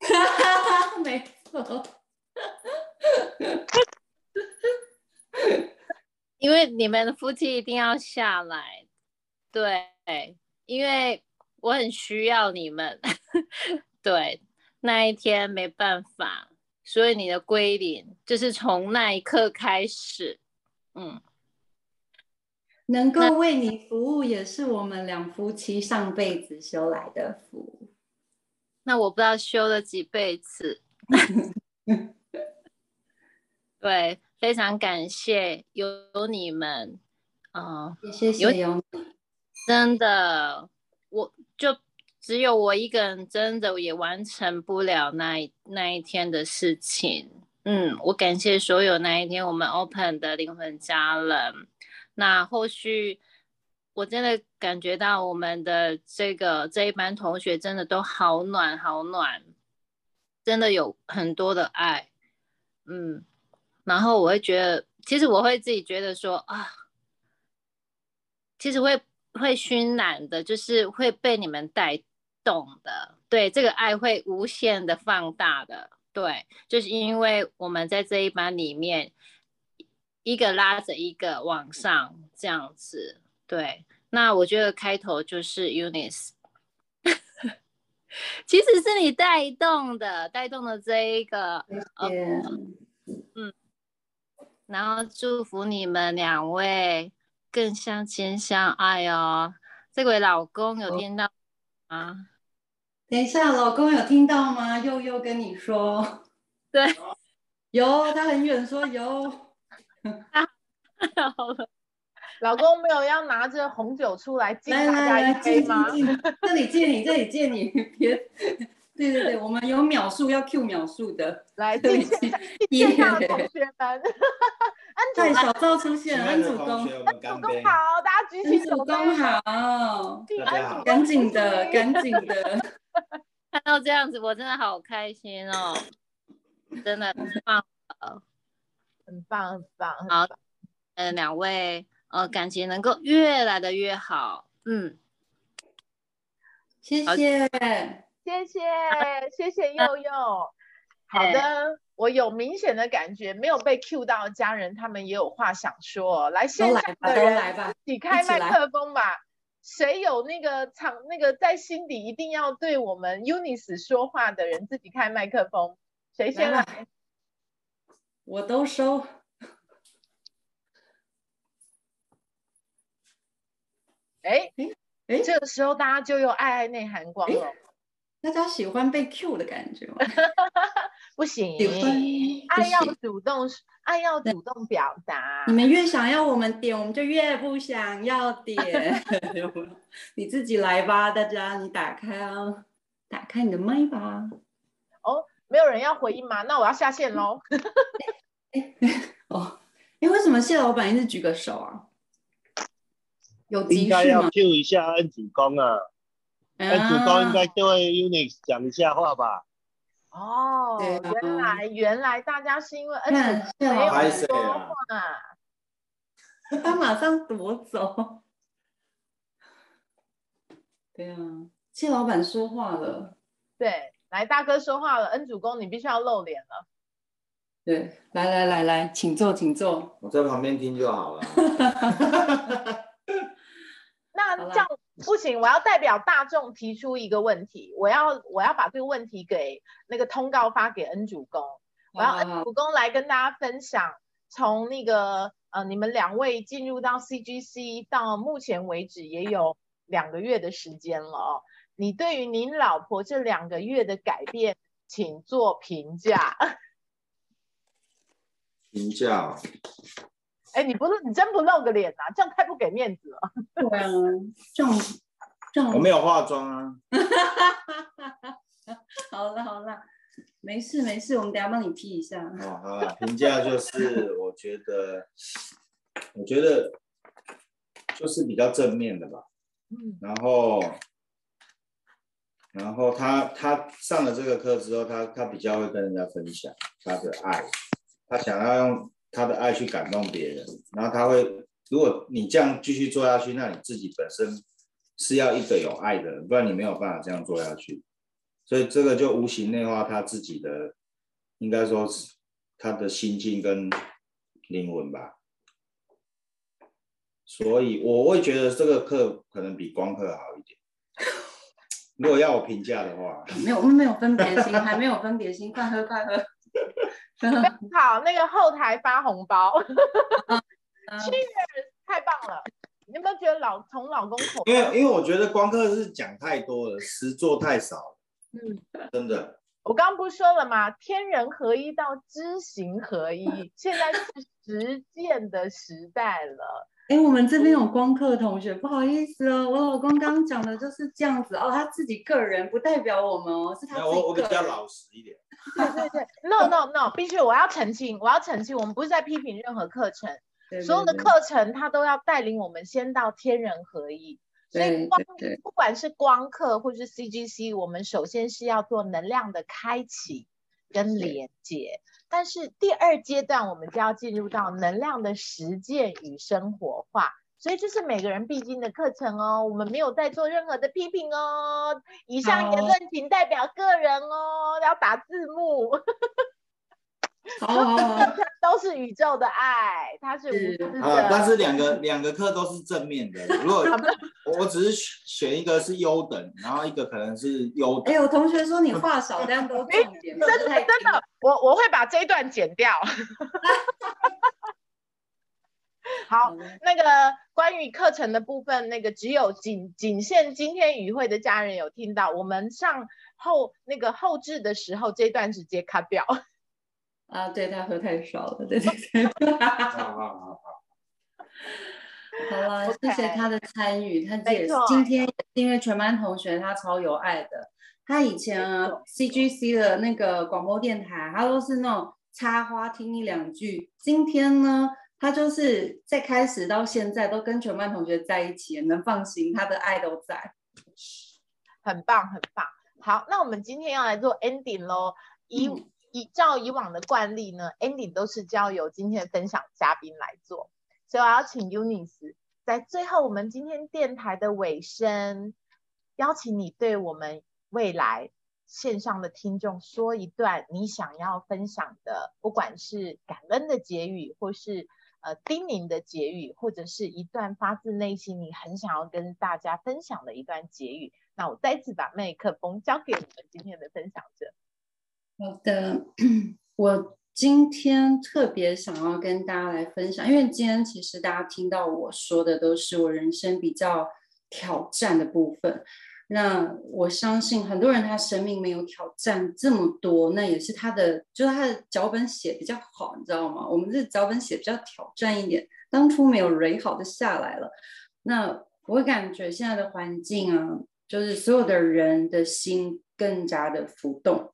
[SPEAKER 3] 没错。
[SPEAKER 6] 因为你们夫妻一定要下来，对，因为我很需要你们，对，那一天没办法，所以你的归零就是从那一刻开始，嗯，
[SPEAKER 3] 能够为你服务也是我们两夫妻上辈子修来的福。
[SPEAKER 6] 那我不知道修了几辈子，对。非常感谢有你们，
[SPEAKER 3] 啊，谢谢有你，
[SPEAKER 6] 真的，我就只有我一个人，真的也完成不了那那一天的事情。嗯，我感谢所有那一天我们 open 的灵魂家人。那后续我真的感觉到我们的这个这一班同学真的都好暖好暖，真的有很多的爱，嗯。然后我会觉得，其实我会自己觉得说啊，其实会会熏染的，就是会被你们带动的，对这个爱会无限的放大的，对，就是因为我们在这一班里面，一个拉着一个往上这样子，对，那我觉得开头就是 Unis，其实是你带动的，带动的这一个，嗯。然后祝福你们两位更相亲相爱哦。这位老公有听到吗？
[SPEAKER 3] 等一下，老公有听到吗？悠悠跟你说，
[SPEAKER 6] 对，
[SPEAKER 3] 有，他很远说有。
[SPEAKER 6] 好了，
[SPEAKER 2] 老公没有要拿着红酒出来敬大家一杯吗？
[SPEAKER 3] 这里借你，这里借你，别。对对对，我们有秒数要 Q 秒数的，
[SPEAKER 2] 来，谢谢线上同学们，安
[SPEAKER 3] 对，小赵出现，安主公，
[SPEAKER 2] 安主公好，大家举起手，
[SPEAKER 3] 公好，赶紧的，赶紧的，
[SPEAKER 6] 看到这样子，我真的好开心哦，真的很棒，
[SPEAKER 2] 很棒，很棒，
[SPEAKER 6] 好，呃，两位，呃，感情能够越来的越好，嗯，
[SPEAKER 3] 谢谢。
[SPEAKER 2] 谢谢谢谢佑佑，好的，我有明显的感觉，没有被 Q 到的家人，他们也有话想说，来线上的人一起开麦克风吧。谁有那个场那个在心底一定要对我们 Unis 说话的人，自己开麦克风。谁先来？
[SPEAKER 3] 我都收。
[SPEAKER 2] 哎哎哎这个时候大家就又爱爱内涵光了。
[SPEAKER 3] 大家喜欢被 Q 的感觉吗？
[SPEAKER 2] 不行，爱要主动，爱要主动表达。
[SPEAKER 3] 你们越想要我们点，我们就越不想要点。你自己来吧，大家，你打开啊，打开你的麦吧。
[SPEAKER 2] 哦，没有人要回应吗？那我要下线喽。
[SPEAKER 3] 哦，哎，为什么谢老板一直举个手啊？有急事吗？
[SPEAKER 4] 应该要 Q 一下恩主公啊。恩，主公应该对 Unix 讲一下话吧？
[SPEAKER 2] 哦，原来原来大家是因为恩主没有说话，
[SPEAKER 3] 他马上夺走。对啊，谢老板说话了。
[SPEAKER 2] 对，来大哥说话了，恩主公你必须要露脸了。
[SPEAKER 3] 对，来来来来，请坐，请坐。
[SPEAKER 7] 我在旁边听就好了。
[SPEAKER 2] 那这样。不行，我要代表大众提出一个问题，我要我要把这个问题给那个通告发给恩主公，我要恩主公来跟大家分享，从那个呃你们两位进入到 CGC 到目前为止也有两个月的时间了哦，你对于您老婆这两个月的改变，请做评价。
[SPEAKER 7] 评价。
[SPEAKER 2] 哎，你不是你真不露个脸呐？这样太不给面子了。
[SPEAKER 3] 对啊，这样这样。
[SPEAKER 7] 我没有化妆啊。
[SPEAKER 3] 好了好了，没事没事，我们等下帮你 P 一下。
[SPEAKER 7] 哦好了，评价就是我觉得，我觉得就是比较正面的吧。嗯。然后，然后他他上了这个课之后，他他比较会跟人家分享他的爱，他想要用。他的爱去感动别人，然后他会，如果你这样继续做下去，那你自己本身是要一个有爱的人，不然你没有办法这样做下去。所以这个就无形内化他自己的，应该说是他的心境跟灵魂吧。所以我会觉得这个课可能比光课好一点。如果要我评价的话，
[SPEAKER 3] 没有，我们没有分别心，还没有分别心，快喝快喝。
[SPEAKER 2] 好，那个后台发红包，七月太棒了！你有没有觉得老从老公口？
[SPEAKER 7] 因为因为我觉得光课是讲太多了，实做太少。嗯，真的。
[SPEAKER 2] 我刚刚不是说了吗？天人合一到知行合一，现在是实践的时代了。
[SPEAKER 3] 哎，我们这边有光课同学，不好意思哦，我老公刚刚讲的就是这样子哦，他自己个人不代表我们哦，是他自己
[SPEAKER 7] 我我比较老实一点。
[SPEAKER 2] 对对对，no no no，必须我要澄清，我要澄清，我们不是在批评任何课程，所有的课程它都要带领我们先到天人合一。所以光不管是光课或是 CGC，我们首先是要做能量的开启跟连接。但是第二阶段，我们就要进入到能量的实践与生活化，所以这是每个人必经的课程哦。我们没有在做任何的批评哦，以上言论仅代表个人哦，要打字幕。
[SPEAKER 3] 哦，
[SPEAKER 2] 都是宇宙的爱，它是
[SPEAKER 7] 啊，但是两个两个课都是正面的。如果我只是选一个是优等，然后一个可能是优。
[SPEAKER 3] 哎，有同学说你话少，这样都 重点，
[SPEAKER 2] 真的真的，我我会把这一段剪掉。好，那个关于课程的部分，那个只有仅仅限今天与会的家人有听到，我们上后那个后置的时候，这段直接 cut 掉。
[SPEAKER 3] 啊，对他喝太少了，对对对。好好好好。好了，谢谢他的参与，他也是今天因为全班同学他超有爱的，他以前啊 CGC 的那个广播电台，他都是那种插花听一两句，今天呢，他就是在开始到现在都跟全班同学在一起，能放心，他的爱都在，
[SPEAKER 2] 很棒很棒。好，那我们今天要来做 ending 喽，以以照以往的惯例呢，ending 都是交由今天的分享嘉宾来做，所以我要请 Unis 在最后我们今天电台的尾声，邀请你对我们未来线上的听众说一段你想要分享的，不管是感恩的结语，或是呃叮咛的结语，或者是一段发自内心你很想要跟大家分享的一段结语。那我再次把麦克风交给我们今天的分享者。
[SPEAKER 3] 好的，我今天特别想要跟大家来分享，因为今天其实大家听到我说的都是我人生比较挑战的部分。那我相信很多人他生命没有挑战这么多，那也是他的就是他的脚本写比较好，你知道吗？我们这脚本写比较挑战一点，当初没有蕊好就下来了。那我感觉现在的环境啊，就是所有的人的心更加的浮动。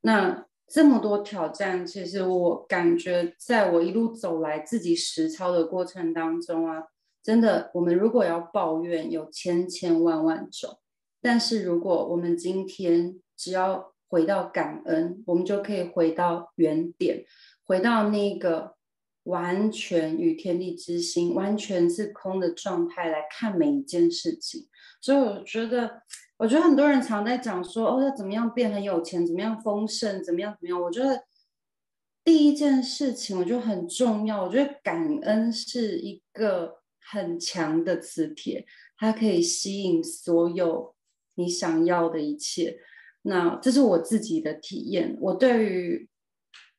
[SPEAKER 3] 那这么多挑战，其实我感觉，在我一路走来自己实操的过程当中啊，真的，我们如果要抱怨，有千千万万种；但是如果我们今天只要回到感恩，我们就可以回到原点，回到那个完全与天地之心、完全是空的状态来看每一件事情。所以我觉得。我觉得很多人常在讲说，哦，要怎么样变很有钱，怎么样丰盛，怎么样怎么样。我觉得第一件事情，我觉得很重要。我觉得感恩是一个很强的磁铁，它可以吸引所有你想要的一切。那这是我自己的体验。我对于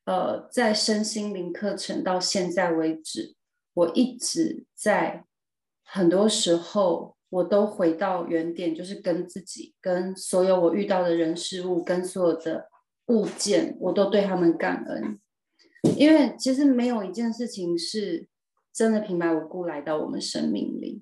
[SPEAKER 3] 呃，在身心灵课程到现在为止，我一直在很多时候。我都回到原点，就是跟自己、跟所有我遇到的人事物、跟所有的物件，我都对他们感恩。因为其实没有一件事情是真的平白无故来到我们生命里，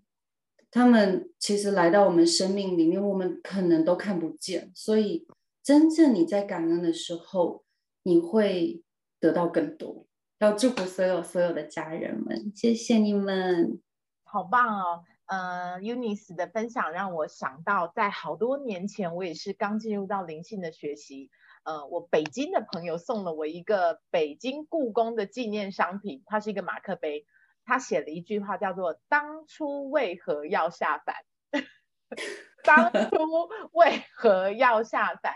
[SPEAKER 3] 他们其实来到我们生命里面，我们可能都看不见。所以，真正你在感恩的时候，你会得到更多。要祝福所有所有的家人们，谢谢你们，
[SPEAKER 2] 好棒哦！呃，Unis 的分享让我想到，在好多年前，我也是刚进入到灵性的学习。呃，我北京的朋友送了我一个北京故宫的纪念商品，它是一个马克杯，他写了一句话叫做“当初为何要下凡”，当初为何要下凡？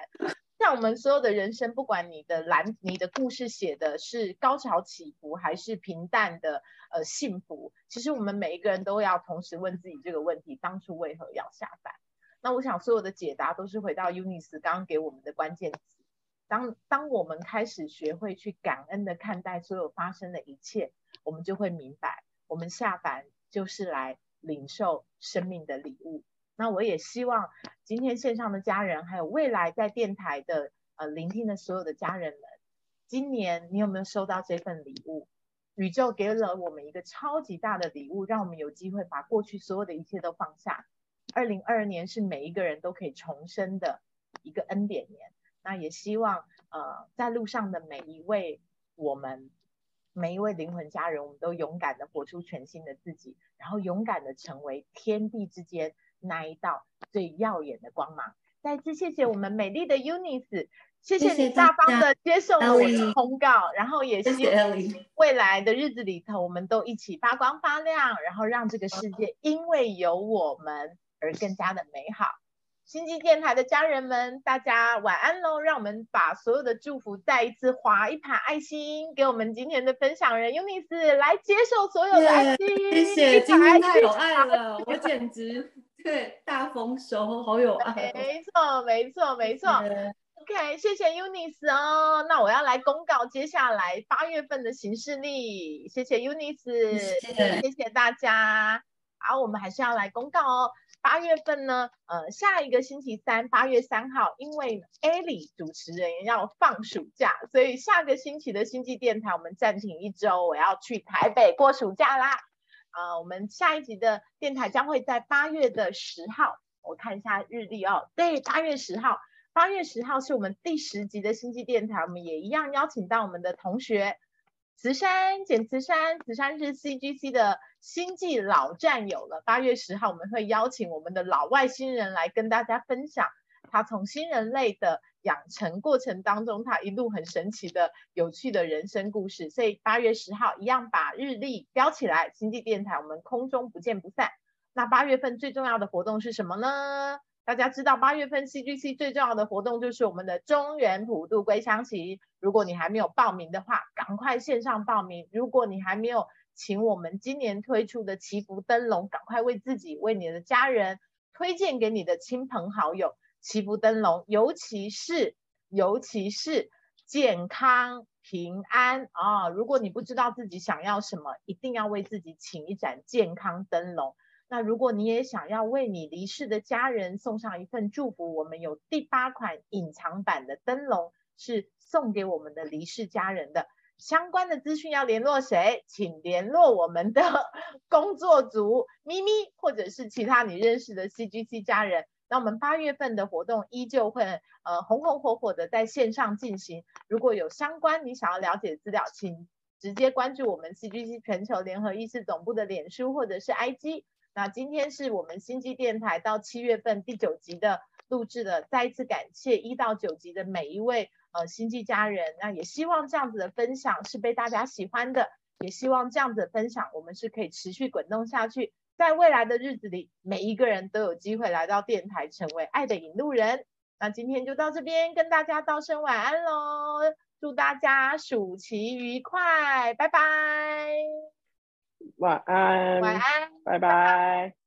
[SPEAKER 2] 像我们所有的人生，不管你的蓝，你的故事写的是高潮起伏，还是平淡的呃幸福，其实我们每一个人都要同时问自己这个问题：当初为何要下凡？那我想所有的解答都是回到 Unis 刚刚给我们的关键词。当当我们开始学会去感恩的看待所有发生的一切，我们就会明白，我们下凡就是来领受生命的礼物。那我也希望今天线上的家人，还有未来在电台的呃聆听的所有的家人们，今年你有没有收到这份礼物？宇宙给了我们一个超级大的礼物，让我们有机会把过去所有的一切都放下。二零二二年是每一个人都可以重生的一个恩典年。那也希望呃在路上的每一位我们每一位灵魂家人，我们都勇敢的活出全新的自己，然后勇敢的成为天地之间。那一道最耀眼的光芒。再次谢谢我们美丽的 Unis，谢谢你大方的接受了我的通告，然后也希望未来的日子里头，我们都一起发光发亮，然后让这个世界因为有我们而更加的美好。星际电台的家人们，大家晚安喽！让我们把所有的祝福再一次划一盘爱心，给我们今天的分享人 Unis 来接受所有的爱心。
[SPEAKER 3] 谢谢，今天太有爱了，我简直。对，大丰收，好有爱。
[SPEAKER 2] 没错，没错，没错。OK，谢谢 Unis 哦。那我要来公告接下来八月份的行事历。谢谢 Unis，谢谢大家。好，我们还是要来公告哦。八月份呢，呃，下一个星期三，八月三号，因为 Ali 主持人要放暑假，所以下个星期的星际电台我们暂停一周，我要去台北过暑假啦。啊，我们下一集的电台将会在八月的十号，我看一下日历哦。对，八月十号，八月十号是我们第十集的星际电台，我们也一样邀请到我们的同学慈山简慈山，慈山是 CGC 的星际老战友了。八月十号我们会邀请我们的老外星人来跟大家分享他从新人类的。养成过程当中，他一路很神奇的、有趣的人生故事。所以八月十号一样把日历标起来，星际电台我们空中不见不散。那八月份最重要的活动是什么呢？大家知道八月份 CGC 最重要的活动就是我们的中原普渡归乡旗。如果你还没有报名的话，赶快线上报名。如果你还没有请我们今年推出的祈福灯笼，赶快为自己、为你的家人推荐给你的亲朋好友。祈福灯笼，尤其是尤其是健康平安啊！如果你不知道自己想要什么，一定要为自己请一盏健康灯笼。那如果你也想要为你离世的家人送上一份祝福，我们有第八款隐藏版的灯笼，是送给我们的离世家人的。相关的资讯要联络谁？请联络我们的 工作组咪咪，或者是其他你认识的 CGC 家人。那我们八月份的活动依旧会呃红红火火的在线上进行。如果有相关你想要了解的资料，请直接关注我们 CGC 全球联合意识总部的脸书或者是 IG。那今天是我们星际电台到七月份第九集的录制的，再一次感谢一到九集的每一位呃星际家人。那也希望这样子的分享是被大家喜欢的，也希望这样子的分享我们是可以持续滚动下去。在未来的日子里，每一个人都有机会来到电台，成为爱的引路人。那今天就到这边，跟大家道声晚安喽！祝大家暑期愉快，拜拜。
[SPEAKER 8] 晚安。
[SPEAKER 2] 晚安。
[SPEAKER 8] 拜拜。